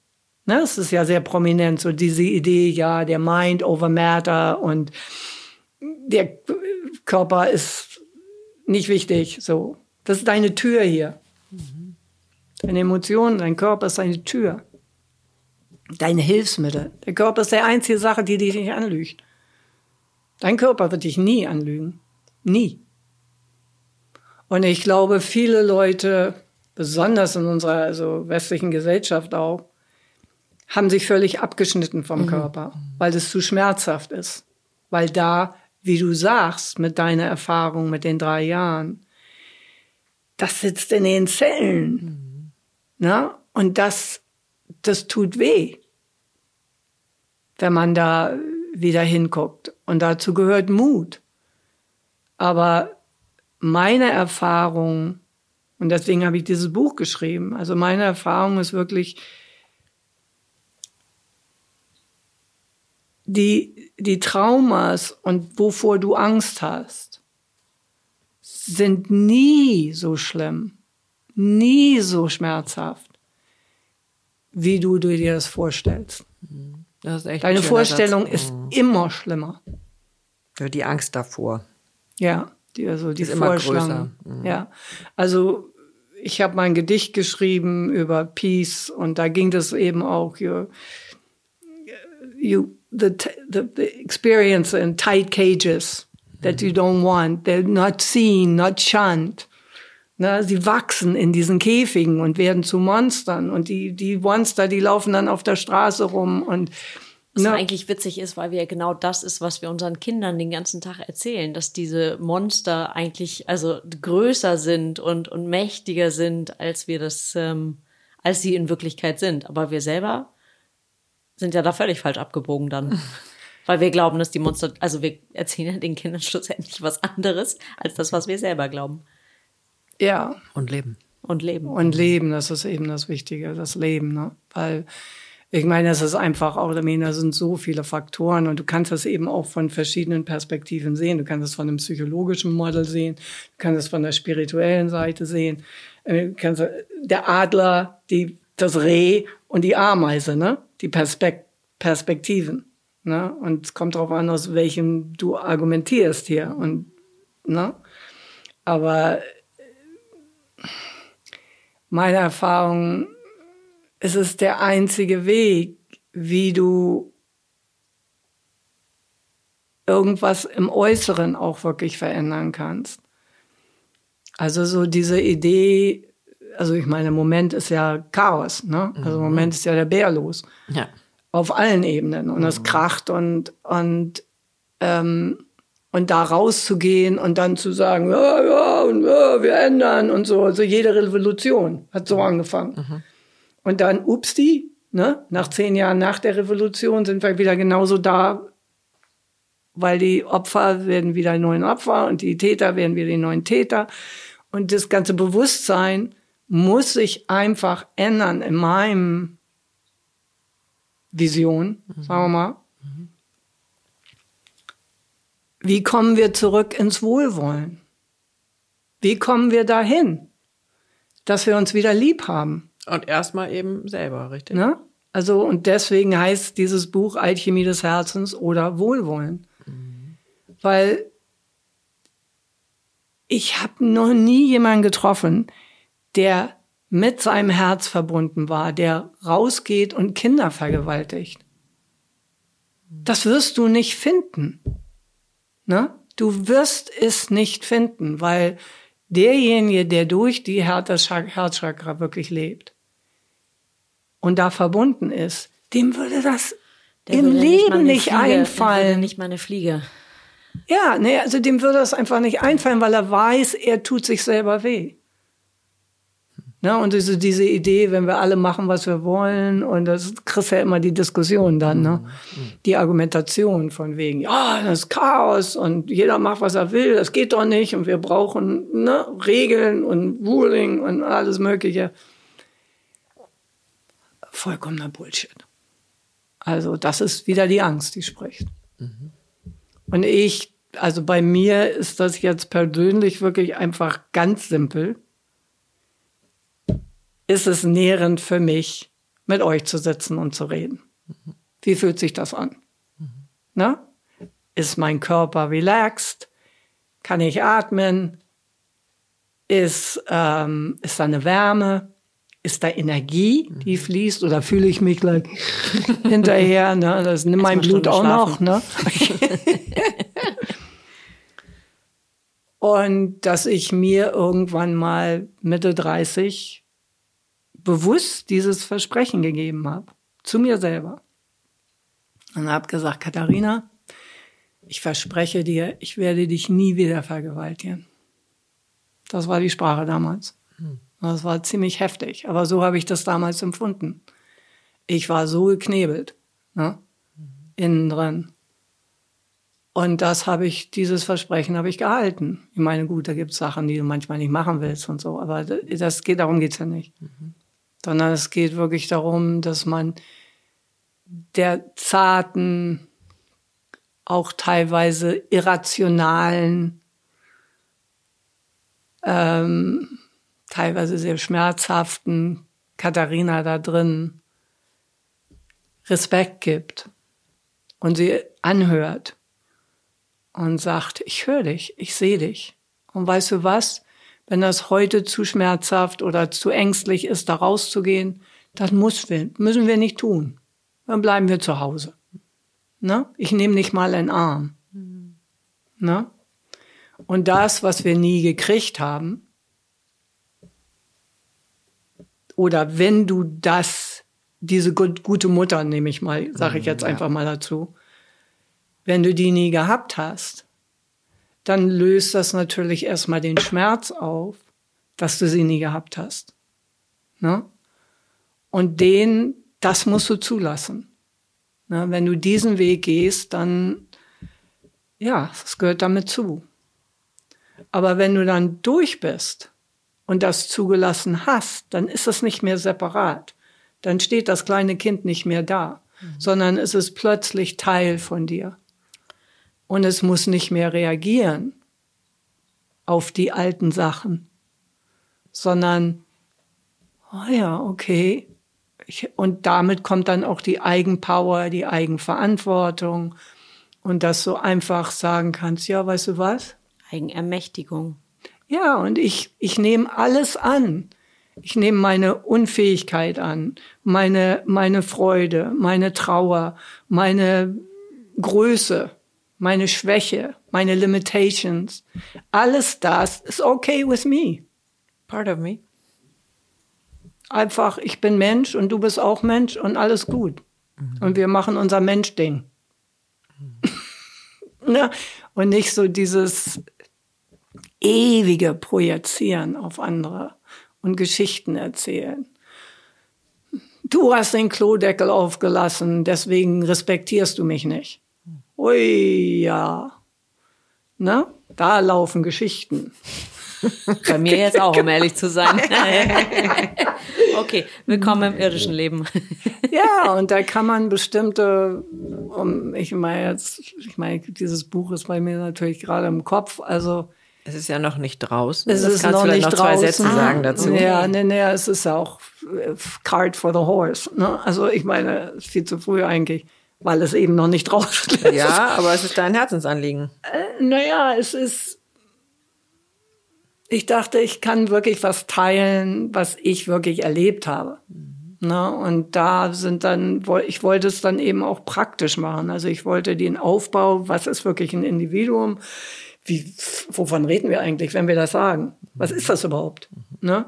Ne, es ist ja sehr prominent, so diese Idee, ja, der Mind over Matter und der Körper ist nicht wichtig, so. Das ist deine Tür hier. Deine Emotionen, dein Körper ist deine Tür. Deine Hilfsmittel. Der Körper ist die einzige Sache, die dich nicht anlügt. Dein Körper wird dich nie anlügen. Nie. Und ich glaube, viele Leute, besonders in unserer also westlichen Gesellschaft auch, haben sich völlig abgeschnitten vom mhm. Körper, weil das zu schmerzhaft ist. Weil da, wie du sagst, mit deiner Erfahrung mit den drei Jahren, das sitzt in den Zellen. Mhm. Na? Und das, das tut weh, wenn man da wieder hinguckt. Und dazu gehört Mut. Aber meine Erfahrung, und deswegen habe ich dieses Buch geschrieben, also meine Erfahrung ist wirklich, die, die Traumas und wovor du Angst hast, sind nie so schlimm, nie so schmerzhaft, wie du dir das vorstellst. Das Deine Vorstellung Satz. ist mhm. immer schlimmer. Ja, die Angst davor. Ja, die, also die, die ist immer größer. Mhm. Ja, also ich habe mein Gedicht geschrieben über Peace und da ging das eben auch. You, you the, the, the experience in tight cages that you don't want. They're not seen, not shunned. Na, sie wachsen in diesen Käfigen und werden zu Monstern. Und die, die Monster, die laufen dann auf der Straße rum und was Na, eigentlich witzig ist, weil wir genau das ist, was wir unseren Kindern den ganzen Tag erzählen, dass diese Monster eigentlich also größer sind und und mächtiger sind, als wir das, ähm, als sie in Wirklichkeit sind. Aber wir selber sind ja da völlig falsch abgebogen dann. Weil wir glauben, dass die Monster, also wir erzählen ja den Kindern schlussendlich was anderes, als das, was wir selber glauben. Ja. Und leben. Und leben. Und leben, das ist eben das Wichtige, das Leben, ne? Weil, ich meine, es ist einfach auch, ich meine, da sind so viele Faktoren und du kannst das eben auch von verschiedenen Perspektiven sehen. Du kannst es von einem psychologischen Modell sehen, du kannst es von der spirituellen Seite sehen. Äh, du kannst, der Adler, die, das Reh und die Ameise, ne? die Perspek Perspektiven. Ne? Und es kommt darauf an, aus welchem du argumentierst hier. Und, ne? Aber meine Erfahrung, es ist der einzige Weg, wie du irgendwas im Äußeren auch wirklich verändern kannst. Also so diese Idee, also ich meine, im Moment ist ja Chaos, ne? Also im Moment ist ja der Bär los. Ja. Auf allen Ebenen. Und es mhm. kracht und, und, ähm, und da rauszugehen und dann zu sagen, ja, ja, und ja, wir ändern und so. Also jede Revolution hat so mhm. angefangen. Mhm. Und dann, upsti, ne? Nach zehn Jahren nach der Revolution sind wir wieder genauso da, weil die Opfer werden wieder neuen Opfer und die Täter werden wieder die neuen Täter. Und das ganze Bewusstsein, muss sich einfach ändern in meinem Vision, mhm. sagen wir mal. Mhm. Wie kommen wir zurück ins Wohlwollen? Wie kommen wir dahin, dass wir uns wieder lieb haben? Und erstmal eben selber, richtig? Ne? Also, und deswegen heißt dieses Buch Alchemie des Herzens oder Wohlwollen. Mhm. Weil ich habe noch nie jemanden getroffen, der mit seinem Herz verbunden war, der rausgeht und Kinder vergewaltigt. Das wirst du nicht finden. Ne? Du wirst es nicht finden, weil derjenige, der durch die Herzchakra wirklich lebt und da verbunden ist, dem würde das Der im würde Leben nicht Fliege, Der würde einfallen. nicht mal eine Fliege. Ja, nee, also dem würde das einfach nicht einfallen, weil er weiß, er tut sich selber weh. Ne, und diese, diese Idee, wenn wir alle machen, was wir wollen, und das kriegst ja immer die Diskussion dann, ne? Die Argumentation von wegen, ja, das ist Chaos und jeder macht, was er will, das geht doch nicht und wir brauchen ne, Regeln und Ruling und alles Mögliche. Vollkommener Bullshit. Also das ist wieder die Angst, die spricht. Und ich, also bei mir ist das jetzt persönlich wirklich einfach ganz simpel. Ist es nährend für mich, mit euch zu sitzen und zu reden? Wie fühlt sich das an? Na? Ist mein Körper relaxed? Kann ich atmen? Ist, ähm, ist da eine Wärme? Ist da Energie, die fließt? Oder fühle ich mich gleich hinterher? Ne? Das nimmt mein Blut auch noch. Ne? Und dass ich mir irgendwann mal Mitte 30 bewusst dieses Versprechen gegeben habe. Zu mir selber. Und habe gesagt, Katharina, ich verspreche dir, ich werde dich nie wieder vergewaltigen. Das war die Sprache damals. Das war ziemlich heftig, aber so habe ich das damals empfunden. Ich war so geknebelt, ne? innen drin. Und das habe ich, dieses Versprechen habe ich gehalten. Ich meine, gut, da gibt es Sachen, die du manchmal nicht machen willst und so, aber das geht, darum geht's ja nicht. Sondern es geht wirklich darum, dass man der zarten, auch teilweise irrationalen, ähm, teilweise sehr schmerzhaften Katharina da drin Respekt gibt und sie anhört und sagt, ich höre dich, ich sehe dich. Und weißt du was? Wenn das heute zu schmerzhaft oder zu ängstlich ist, da rauszugehen, das muss wir, müssen wir nicht tun. Dann bleiben wir zu Hause. Ne? Ich nehme nicht mal einen Arm. Ne? Und das, was wir nie gekriegt haben, oder wenn du das, diese gut, gute Mutter, nehme ich mal, sage ich jetzt einfach mal dazu, wenn du die nie gehabt hast, dann löst das natürlich erstmal den Schmerz auf, dass du sie nie gehabt hast. Ne? Und den, das musst du zulassen. Ne? Wenn du diesen Weg gehst, dann, ja, das gehört damit zu. Aber wenn du dann durch bist und das zugelassen hast, dann ist es nicht mehr separat. Dann steht das kleine Kind nicht mehr da, mhm. sondern es ist plötzlich Teil von dir. Und es muss nicht mehr reagieren auf die alten Sachen, sondern, oh ja, okay. Ich, und damit kommt dann auch die Eigenpower, die Eigenverantwortung und dass du einfach sagen kannst, ja, weißt du was? Eigenermächtigung. Ja, und ich, ich nehme alles an. Ich nehme meine Unfähigkeit an, meine, meine Freude, meine Trauer, meine Größe, meine Schwäche, meine Limitations. Alles das ist okay with me. Part of me. Einfach, ich bin Mensch und du bist auch Mensch und alles gut. Mhm. Und wir machen unser Mensch-Ding. Mhm. ja, und nicht so dieses ewige Projizieren auf andere und Geschichten erzählen. Du hast den Klodeckel aufgelassen, deswegen respektierst du mich nicht. Ui, ja. Na, da laufen Geschichten. Bei mir jetzt auch, um ehrlich zu sein. okay, willkommen im irdischen Leben. ja, und da kann man bestimmte, um, ich meine jetzt, ich meine, dieses Buch ist bei mir natürlich gerade im Kopf, also es ist ja noch nicht draußen. Es das ist kannst noch du nicht noch draußen. zwei Sätze sagen dazu. Ja, nee, nee, es ist ja auch äh, Card for the Horse. Ne? Also ich meine, es ist viel zu früh eigentlich, weil es eben noch nicht draußen ist. Ja, aber es ist dein Herzensanliegen. Äh, naja, es ist. Ich dachte, ich kann wirklich was teilen, was ich wirklich erlebt habe. Mhm. Ne? Und da sind dann, ich wollte es dann eben auch praktisch machen. Also ich wollte den Aufbau, was ist wirklich ein Individuum? wie, wovon reden wir eigentlich, wenn wir das sagen? Was ist das überhaupt? Ne?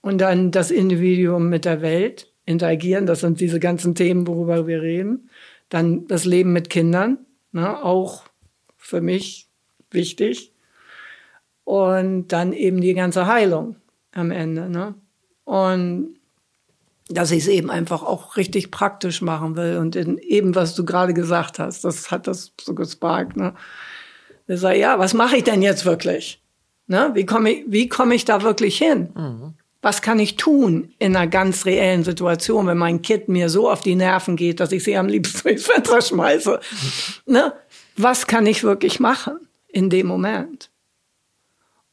Und dann das Individuum mit der Welt interagieren, das sind diese ganzen Themen, worüber wir reden. Dann das Leben mit Kindern, ne, auch für mich wichtig. Und dann eben die ganze Heilung am Ende. Ne? Und dass ich es eben einfach auch richtig praktisch machen will. Und eben, was du gerade gesagt hast, das hat das so gesparkt. Ne? Ich sage, ja, was mache ich denn jetzt wirklich? Ne? Wie komme ich, wie komme ich da wirklich hin? Mhm. Was kann ich tun in einer ganz reellen Situation, wenn mein Kind mir so auf die Nerven geht, dass ich sie am liebsten ins Fenster schmeiße? ne? Was kann ich wirklich machen in dem Moment?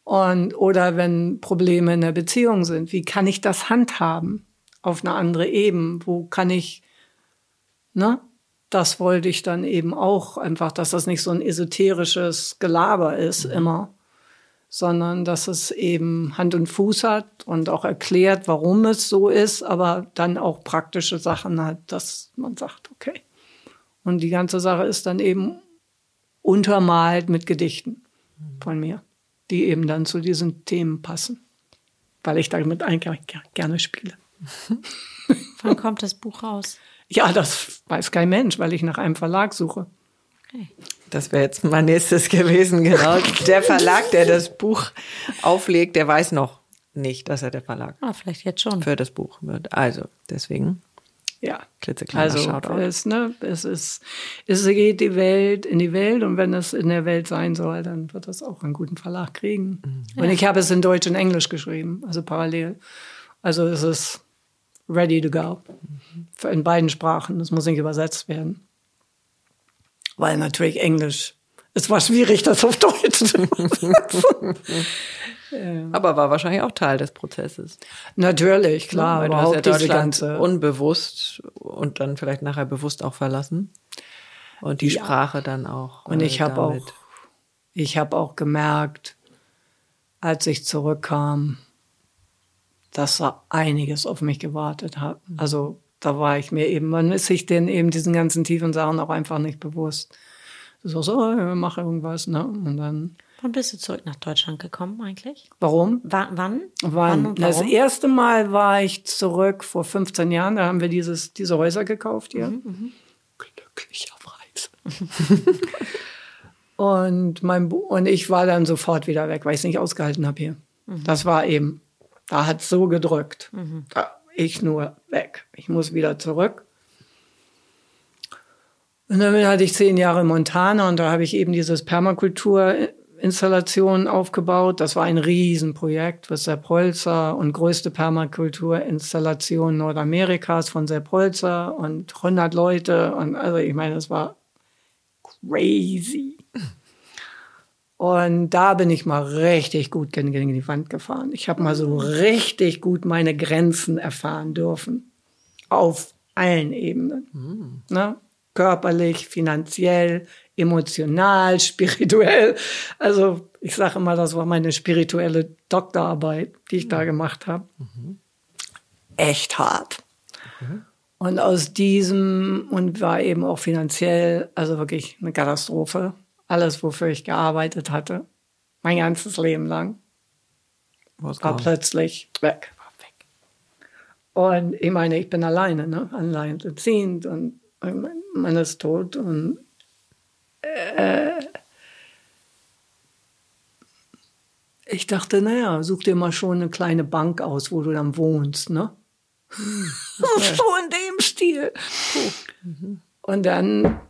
Und, oder wenn Probleme in der Beziehung sind, wie kann ich das handhaben auf eine andere Ebene? Wo kann ich, ne? Das wollte ich dann eben auch einfach, dass das nicht so ein esoterisches Gelaber ist immer, sondern dass es eben Hand und Fuß hat und auch erklärt, warum es so ist, aber dann auch praktische Sachen hat, dass man sagt, okay. Und die ganze Sache ist dann eben untermalt mit Gedichten von mir, die eben dann zu diesen Themen passen, weil ich damit eigentlich gerne spiele. Wann kommt das Buch raus? Ja, das weiß kein Mensch, weil ich nach einem Verlag suche. Das wäre jetzt mein nächstes gewesen, genau. Der Verlag, der das Buch auflegt, der weiß noch nicht, dass er der Verlag ah, vielleicht jetzt schon. für das Buch wird. Also, deswegen. Ja, also Shoutout. es, ne, es ist, es geht die Welt in die Welt und wenn es in der Welt sein soll, dann wird das auch einen guten Verlag kriegen. Mhm. Und ich habe es in Deutsch und Englisch geschrieben, also parallel. Also es ist ready to go. Mhm. In beiden Sprachen. Das muss nicht übersetzt werden weil natürlich Englisch, es war schwierig, das auf Deutsch zu machen. Aber war wahrscheinlich auch Teil des Prozesses. Natürlich, klar. Ja, weil du hast ja ganze unbewusst und dann vielleicht nachher bewusst auch verlassen. Und die ja. Sprache dann auch. Und ich äh, habe auch, ich habe auch gemerkt, als ich zurückkam, dass da einiges auf mich gewartet hat. Also da war ich mir eben, man ist sich denn eben diesen ganzen tiefen Sachen auch einfach nicht bewusst. So, so, oh, mach irgendwas, ne? Und dann. Wann bist du zurück nach Deutschland gekommen eigentlich? Warum? W wann? Wann? wann das erste Mal war ich zurück vor 15 Jahren. Da haben wir dieses, diese Häuser gekauft hier. Mhm, mhm. Glücklicherweise. und, mein, und ich war dann sofort wieder weg, weil ich es nicht ausgehalten habe hier. Mhm. Das war eben, da hat es so gedrückt. Mhm. Da, ich nur weg. Ich muss wieder zurück. Und dann hatte ich zehn Jahre in Montana und da habe ich eben dieses Permakulturinstallation aufgebaut. Das war ein Riesenprojekt, was Sepp Holzer und größte Permakulturinstallation Nordamerikas von Sepp Holzer und 100 Leute. Und also ich meine, das war crazy. Und da bin ich mal richtig gut gegen, die Wand gefahren. Ich habe mal so richtig gut meine Grenzen erfahren dürfen. Auf allen Ebenen. Mhm. Ne? Körperlich, finanziell, emotional, spirituell. Also ich sage immer, das war meine spirituelle Doktorarbeit, die ich mhm. da gemacht habe. Mhm. Echt hart. Mhm. Und aus diesem und war eben auch finanziell, also wirklich eine Katastrophe alles, wofür ich gearbeitet hatte, mein ganzes Leben lang, Was war plötzlich weg. Und ich meine, ich bin alleine, ne? alleinerziehend und mein Mann ist tot und äh, ich dachte, naja, such dir mal schon eine kleine Bank aus, wo du dann wohnst, ne? So in dem Stil. Mhm. Und dann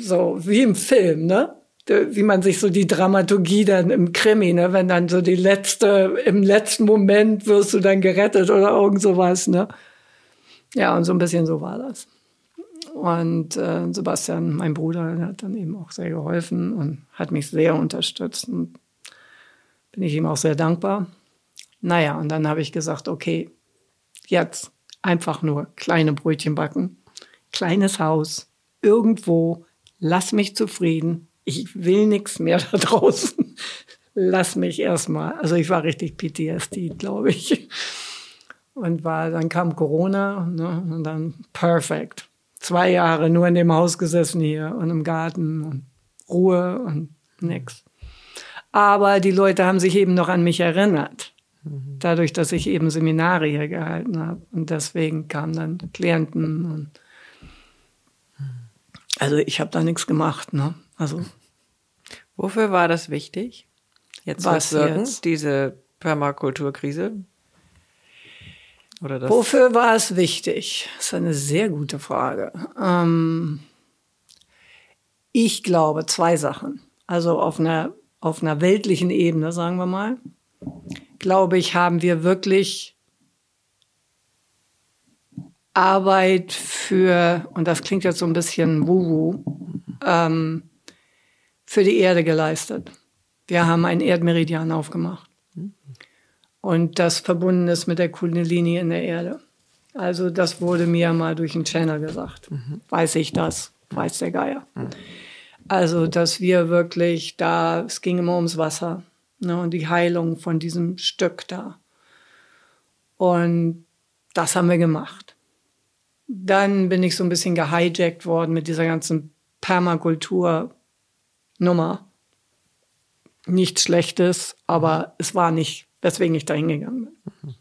so wie im Film, ne? Wie man sich so die Dramaturgie dann im Krimi, ne, wenn dann so die letzte, im letzten Moment wirst du dann gerettet oder irgend sowas, ne. Ja, und so ein bisschen so war das. Und äh, Sebastian, mein Bruder, hat dann eben auch sehr geholfen und hat mich sehr unterstützt. Und bin ich ihm auch sehr dankbar. Naja, und dann habe ich gesagt, okay, jetzt einfach nur kleine Brötchen backen, kleines Haus, irgendwo, lass mich zufrieden, ich will nichts mehr da draußen. Lass mich erstmal. Also ich war richtig PTSD, glaube ich. Und war, dann kam Corona ne, und dann perfekt. Zwei Jahre nur in dem Haus gesessen hier und im Garten und Ruhe und nix. Aber die Leute haben sich eben noch an mich erinnert. Mhm. Dadurch, dass ich eben Seminare hier gehalten habe. Und deswegen kamen dann Klienten und Also ich habe da nichts gemacht, ne? Also Wofür war das wichtig? Jetzt Was wirken, jetzt? diese Permakulturkrise? Oder das? Wofür war es wichtig? Das ist eine sehr gute Frage. Ähm, ich glaube zwei Sachen. Also auf einer, auf einer weltlichen Ebene, sagen wir mal, glaube ich, haben wir wirklich Arbeit für, und das klingt jetzt so ein bisschen wuhu, ähm, für die Erde geleistet. Wir haben einen Erdmeridian aufgemacht. Und das verbunden ist mit der Kundalini in der Erde. Also das wurde mir mal durch einen Channel gesagt. Weiß ich das? Weiß der Geier. Also, dass wir wirklich da, es ging immer ums Wasser ne, und die Heilung von diesem Stück da. Und das haben wir gemacht. Dann bin ich so ein bisschen gehijackt worden mit dieser ganzen Permakultur-Nummer. Nichts Schlechtes, aber es war nicht, weswegen ich da hingegangen bin.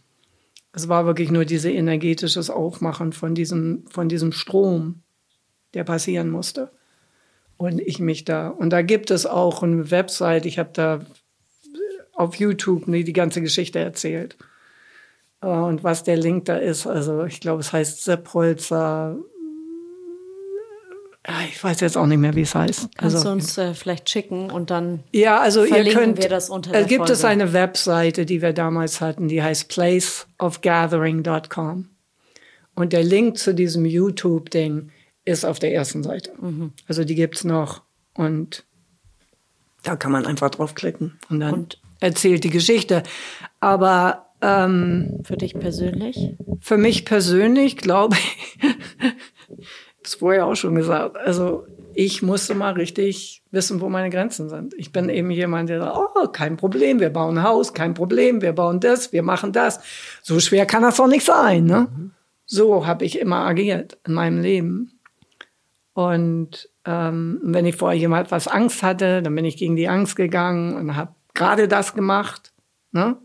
Es war wirklich nur dieses energetisches Aufmachen von diesem, von diesem Strom, der passieren musste. Und ich mich da, und da gibt es auch eine Website, ich habe da auf YouTube die, die ganze Geschichte erzählt. Äh, Und was der Link da ist, also ich glaube, es heißt Seppholzer. Ja, Ich weiß jetzt auch nicht mehr, wie es heißt. Kannst Also, du uns äh, vielleicht schicken und dann ja, also ihr könnt. wir das unter äh, der gibt es Folge. eine Webseite, die wir damals hatten, die heißt placeofgathering.com. Und der Link zu diesem YouTube-Ding ist auf der ersten Seite. Mhm. Also die gibt's noch und da kann man einfach draufklicken und dann Und- erzählt die Geschichte. Aber ähm, für dich persönlich? für mich persönlich glaube ich, das vorher auch schon gesagt, also ich musste mal richtig wissen, wo meine Grenzen sind. Ich bin eben jemand, der sagt, oh, kein Problem, wir bauen ein Haus, kein Problem, wir bauen das, wir machen das. So schwer kann das doch nicht sein, ne? So habe ich immer agiert in meinem Leben. Und ähm, wenn ich vor jemand was Angst hatte, dann bin ich gegen die Angst gegangen und habe gerade das gemacht. Ne?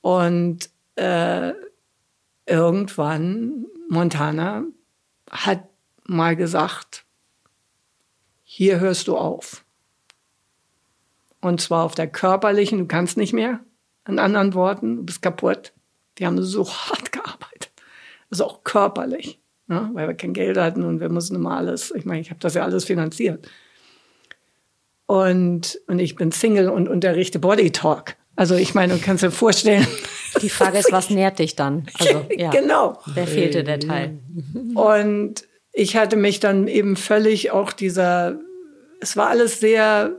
Und äh, irgendwann, Montana hat mal gesagt, hier hörst du auf. Und zwar auf der körperlichen, du kannst nicht mehr. In anderen Worten, du bist kaputt. Die haben so hart gearbeitet. Also auch körperlich, ne? weil wir kein Geld hatten und wir mussten immer alles, ich meine, ich habe das ja alles finanziert. Und, und ich bin Single und unterrichte Body Talk. Also ich meine, du kannst dir vorstellen, Die Frage ist, was nährt dich dann? Also, ja. genau. Wer fehlte der Teil? Und ich hatte mich dann eben völlig auch dieser, es war alles sehr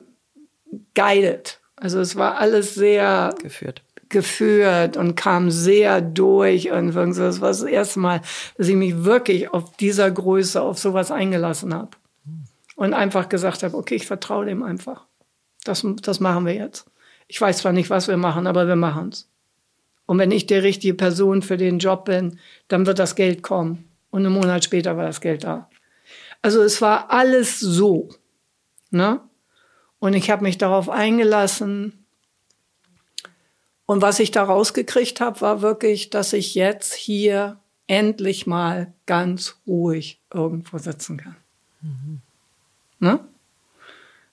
guided. Also es war alles sehr geführt. geführt und kam sehr durch und irgendwie so. das war das erste Mal, dass ich mich wirklich auf dieser Größe auf sowas eingelassen habe und einfach gesagt habe, okay, ich vertraue dem einfach. Das, das machen wir jetzt. Ich weiß zwar nicht, was wir machen, aber wir machen's. Und wenn ich die richtige Person für den Job bin, dann wird das Geld kommen. Und einen Monat später war das Geld da. Also es war alles so. Ne? Und ich habe mich darauf eingelassen. Und was ich da rausgekriegt habe, war wirklich, dass ich jetzt hier endlich mal ganz ruhig irgendwo sitzen kann. Ne?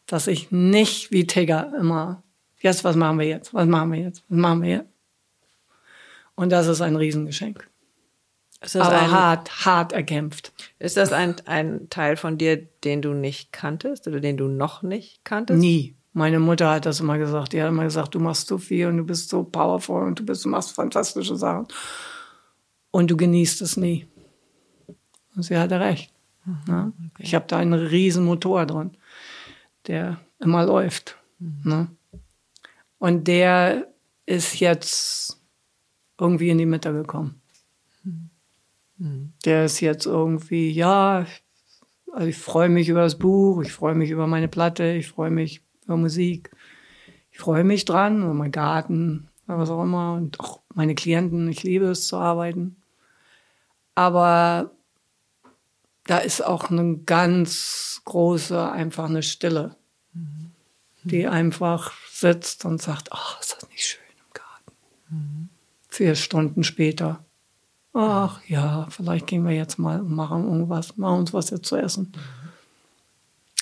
Dass ich nicht wie Tigger immer, jetzt, was machen wir jetzt? Was machen wir jetzt? Was machen wir jetzt? Und das ist ein Riesengeschenk. Ist Aber ein, hart, hart erkämpft. ist das ein, ein Teil von dir, den du nicht kanntest oder den du noch nicht kanntest? Nie. Meine Mutter hat das immer gesagt. Die hat immer gesagt, du machst so viel und du bist so powerful und du bist, du machst fantastische Sachen. Und du genießt es nie. Und sie hatte recht. Ne? Ich habe da einen riesen Motor drin, der immer läuft. Ne? Und der ist jetzt irgendwie in die Mitte gekommen. Der ist jetzt irgendwie, ja, also ich freue mich über das Buch, ich freue mich über meine Platte, ich freue mich über Musik. Ich freue mich dran, über meinen Garten, was auch immer. Und auch meine Klienten, ich liebe es zu arbeiten. Aber da ist auch eine ganz große, einfach eine Stille, die einfach sitzt und sagt, ach, ist das nicht schön. Vier Stunden später. Ach ja, vielleicht gehen wir jetzt mal und machen irgendwas, machen uns was jetzt zu essen.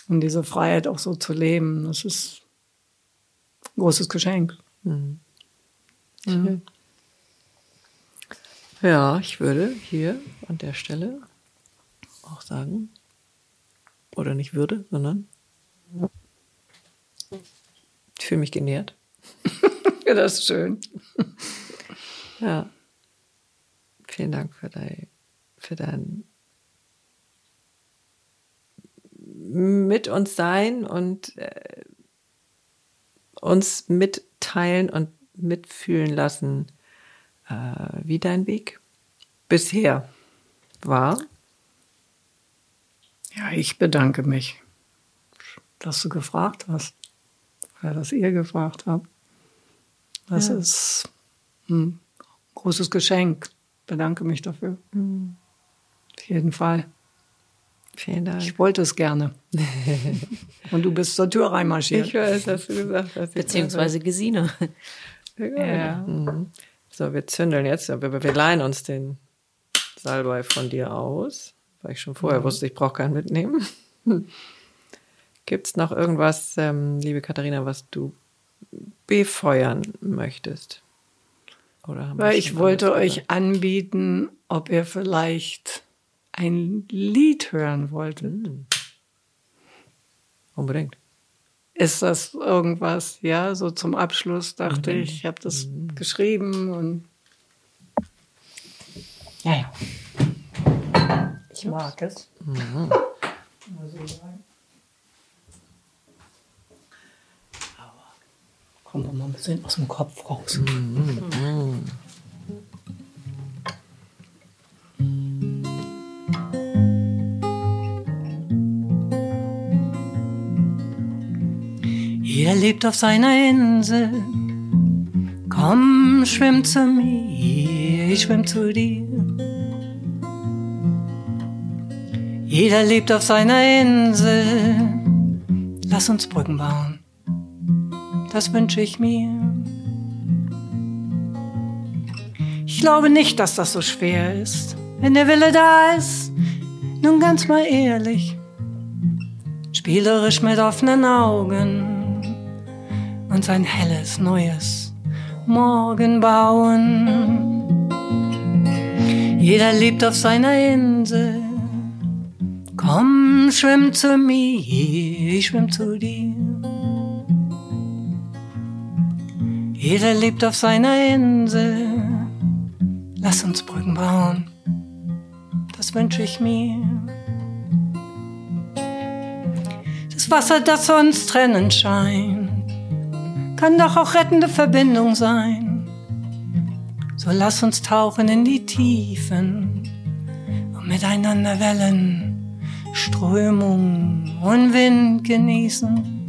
Und diese Freiheit auch so zu leben, das ist ein großes Geschenk. Mhm. Mhm. Ja, ich würde hier an der Stelle auch sagen, oder nicht würde, sondern ich fühle mich genährt. ja, das ist schön. Ja. Vielen Dank für dein, für dein mit uns sein und äh, uns mitteilen und mitfühlen lassen, äh, wie dein Weg bisher war. Ja, ich bedanke mich, dass du gefragt hast, oder dass ihr gefragt habt. Das ja. ist ein großes Geschenk. Bedanke mich dafür. Mhm. Auf jeden Fall. Vielen Dank. Ich wollte es gerne. Und du bist zur Tür reinmarschiert. Ich weiß, hast du gesagt. Hast Beziehungsweise Gesine. Ja. Mhm. So, wir zündeln jetzt, wir, wir leihen uns den Salbei von dir aus, weil ich schon vorher mhm. wusste, ich brauche keinen mitnehmen. Gibt es noch irgendwas, ähm, liebe Katharina, was du befeuern möchtest? Oder weil ich wollte euch anbieten, ob ihr vielleicht ein Lied hören wolltet. Mhm. Unbedingt. Ist das irgendwas? Ja, so zum Abschluss dachte mhm. ich, ich habe das mhm. geschrieben und ja, ja. Ich mag es. Mhm. Aber wir mal ein bisschen aus dem Kopf raus. Mhm. Jeder lebt auf seiner Insel. Komm, schwimm zu mir, ich schwimm zu dir. Jeder lebt auf seiner Insel. Lass uns Brücken bauen. Das wünsche ich mir. Ich glaube nicht, dass das so schwer ist, wenn der Wille da ist. Nun ganz mal ehrlich, spielerisch mit offenen Augen uns ein helles, neues Morgen bauen. Jeder lebt auf seiner Insel. Komm, schwimm zu mir, ich schwimm zu dir. Jeder lebt auf seiner Insel. Lass uns Brücken bauen, das wünsche ich mir. Das Wasser, das uns trennen scheint kann doch auch rettende Verbindung sein. So lass uns tauchen in die Tiefen und miteinander Wellen, Strömung und Wind genießen.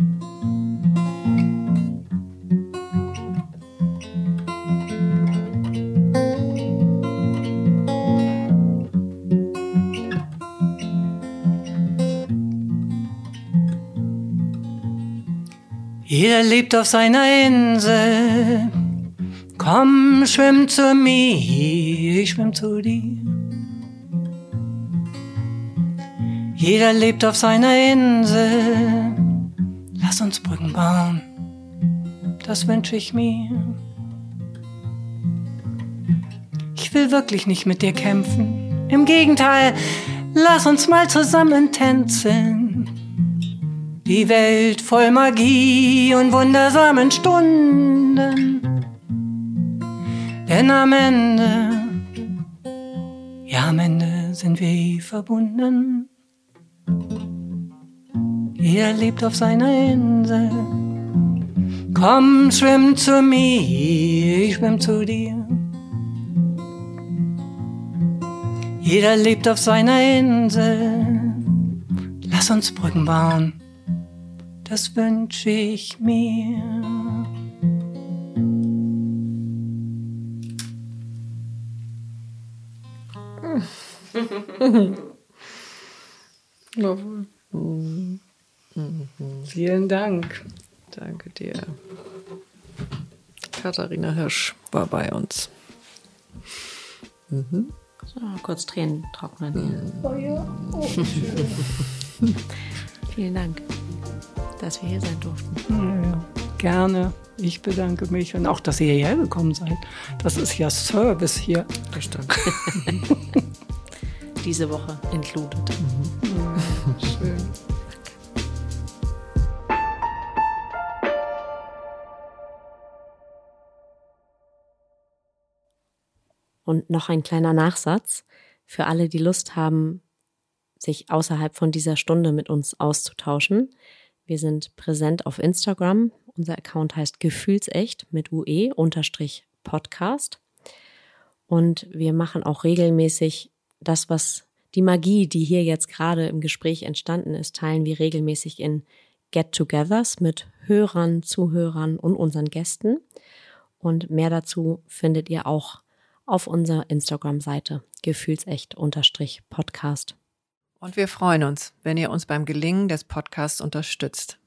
Jeder lebt auf seiner Insel. Komm, schwimm zu mir, ich schwimm zu dir. Jeder lebt auf seiner Insel. Lass uns Brücken bauen, das wünsche ich mir. Ich will wirklich nicht mit dir kämpfen. Im Gegenteil, lass uns mal zusammen tänzeln die Welt voll Magie und wundersamen Stunden. Denn am Ende, ja am Ende sind wir verbunden. Jeder lebt auf seiner Insel. Komm, schwimm zu mir, ich schwimm zu dir. Jeder lebt auf seiner Insel. Lass uns Brücken bauen das wünsche ich mir. Vielen Dank. Danke dir. Katharina Hirsch war bei uns. Mhm. So, kurz Tränen trocknen. Oh ja. Oh, Vielen Dank, dass wir hier sein durften. Ja. Gerne. Ich bedanke mich und auch, dass ihr hierher gekommen seid. Das ist ja Service hier. Das stimmt. Diese Woche included. Schön. Und noch ein kleiner Nachsatz für alle, die Lust haben, sich außerhalb von dieser Stunde mit uns auszutauschen. Wir sind präsent auf Instagram. Unser Account heißt Gefühlsecht mit UE unterstrich Podcast. Und wir machen auch regelmäßig das, was die Magie, die hier jetzt gerade im Gespräch entstanden ist, teilen wir regelmäßig in Get-togethers mit Hörern, Zuhörern und unseren Gästen. Und mehr dazu findet ihr auch auf unserer Instagram-Seite gefühlsecht-podcast. Und wir freuen uns, wenn ihr uns beim Gelingen des Podcasts unterstützt.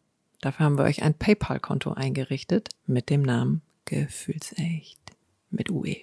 Dafür haben wir euch ein PayPal-Konto eingerichtet mit dem Namen Gefühlsecht mit UE.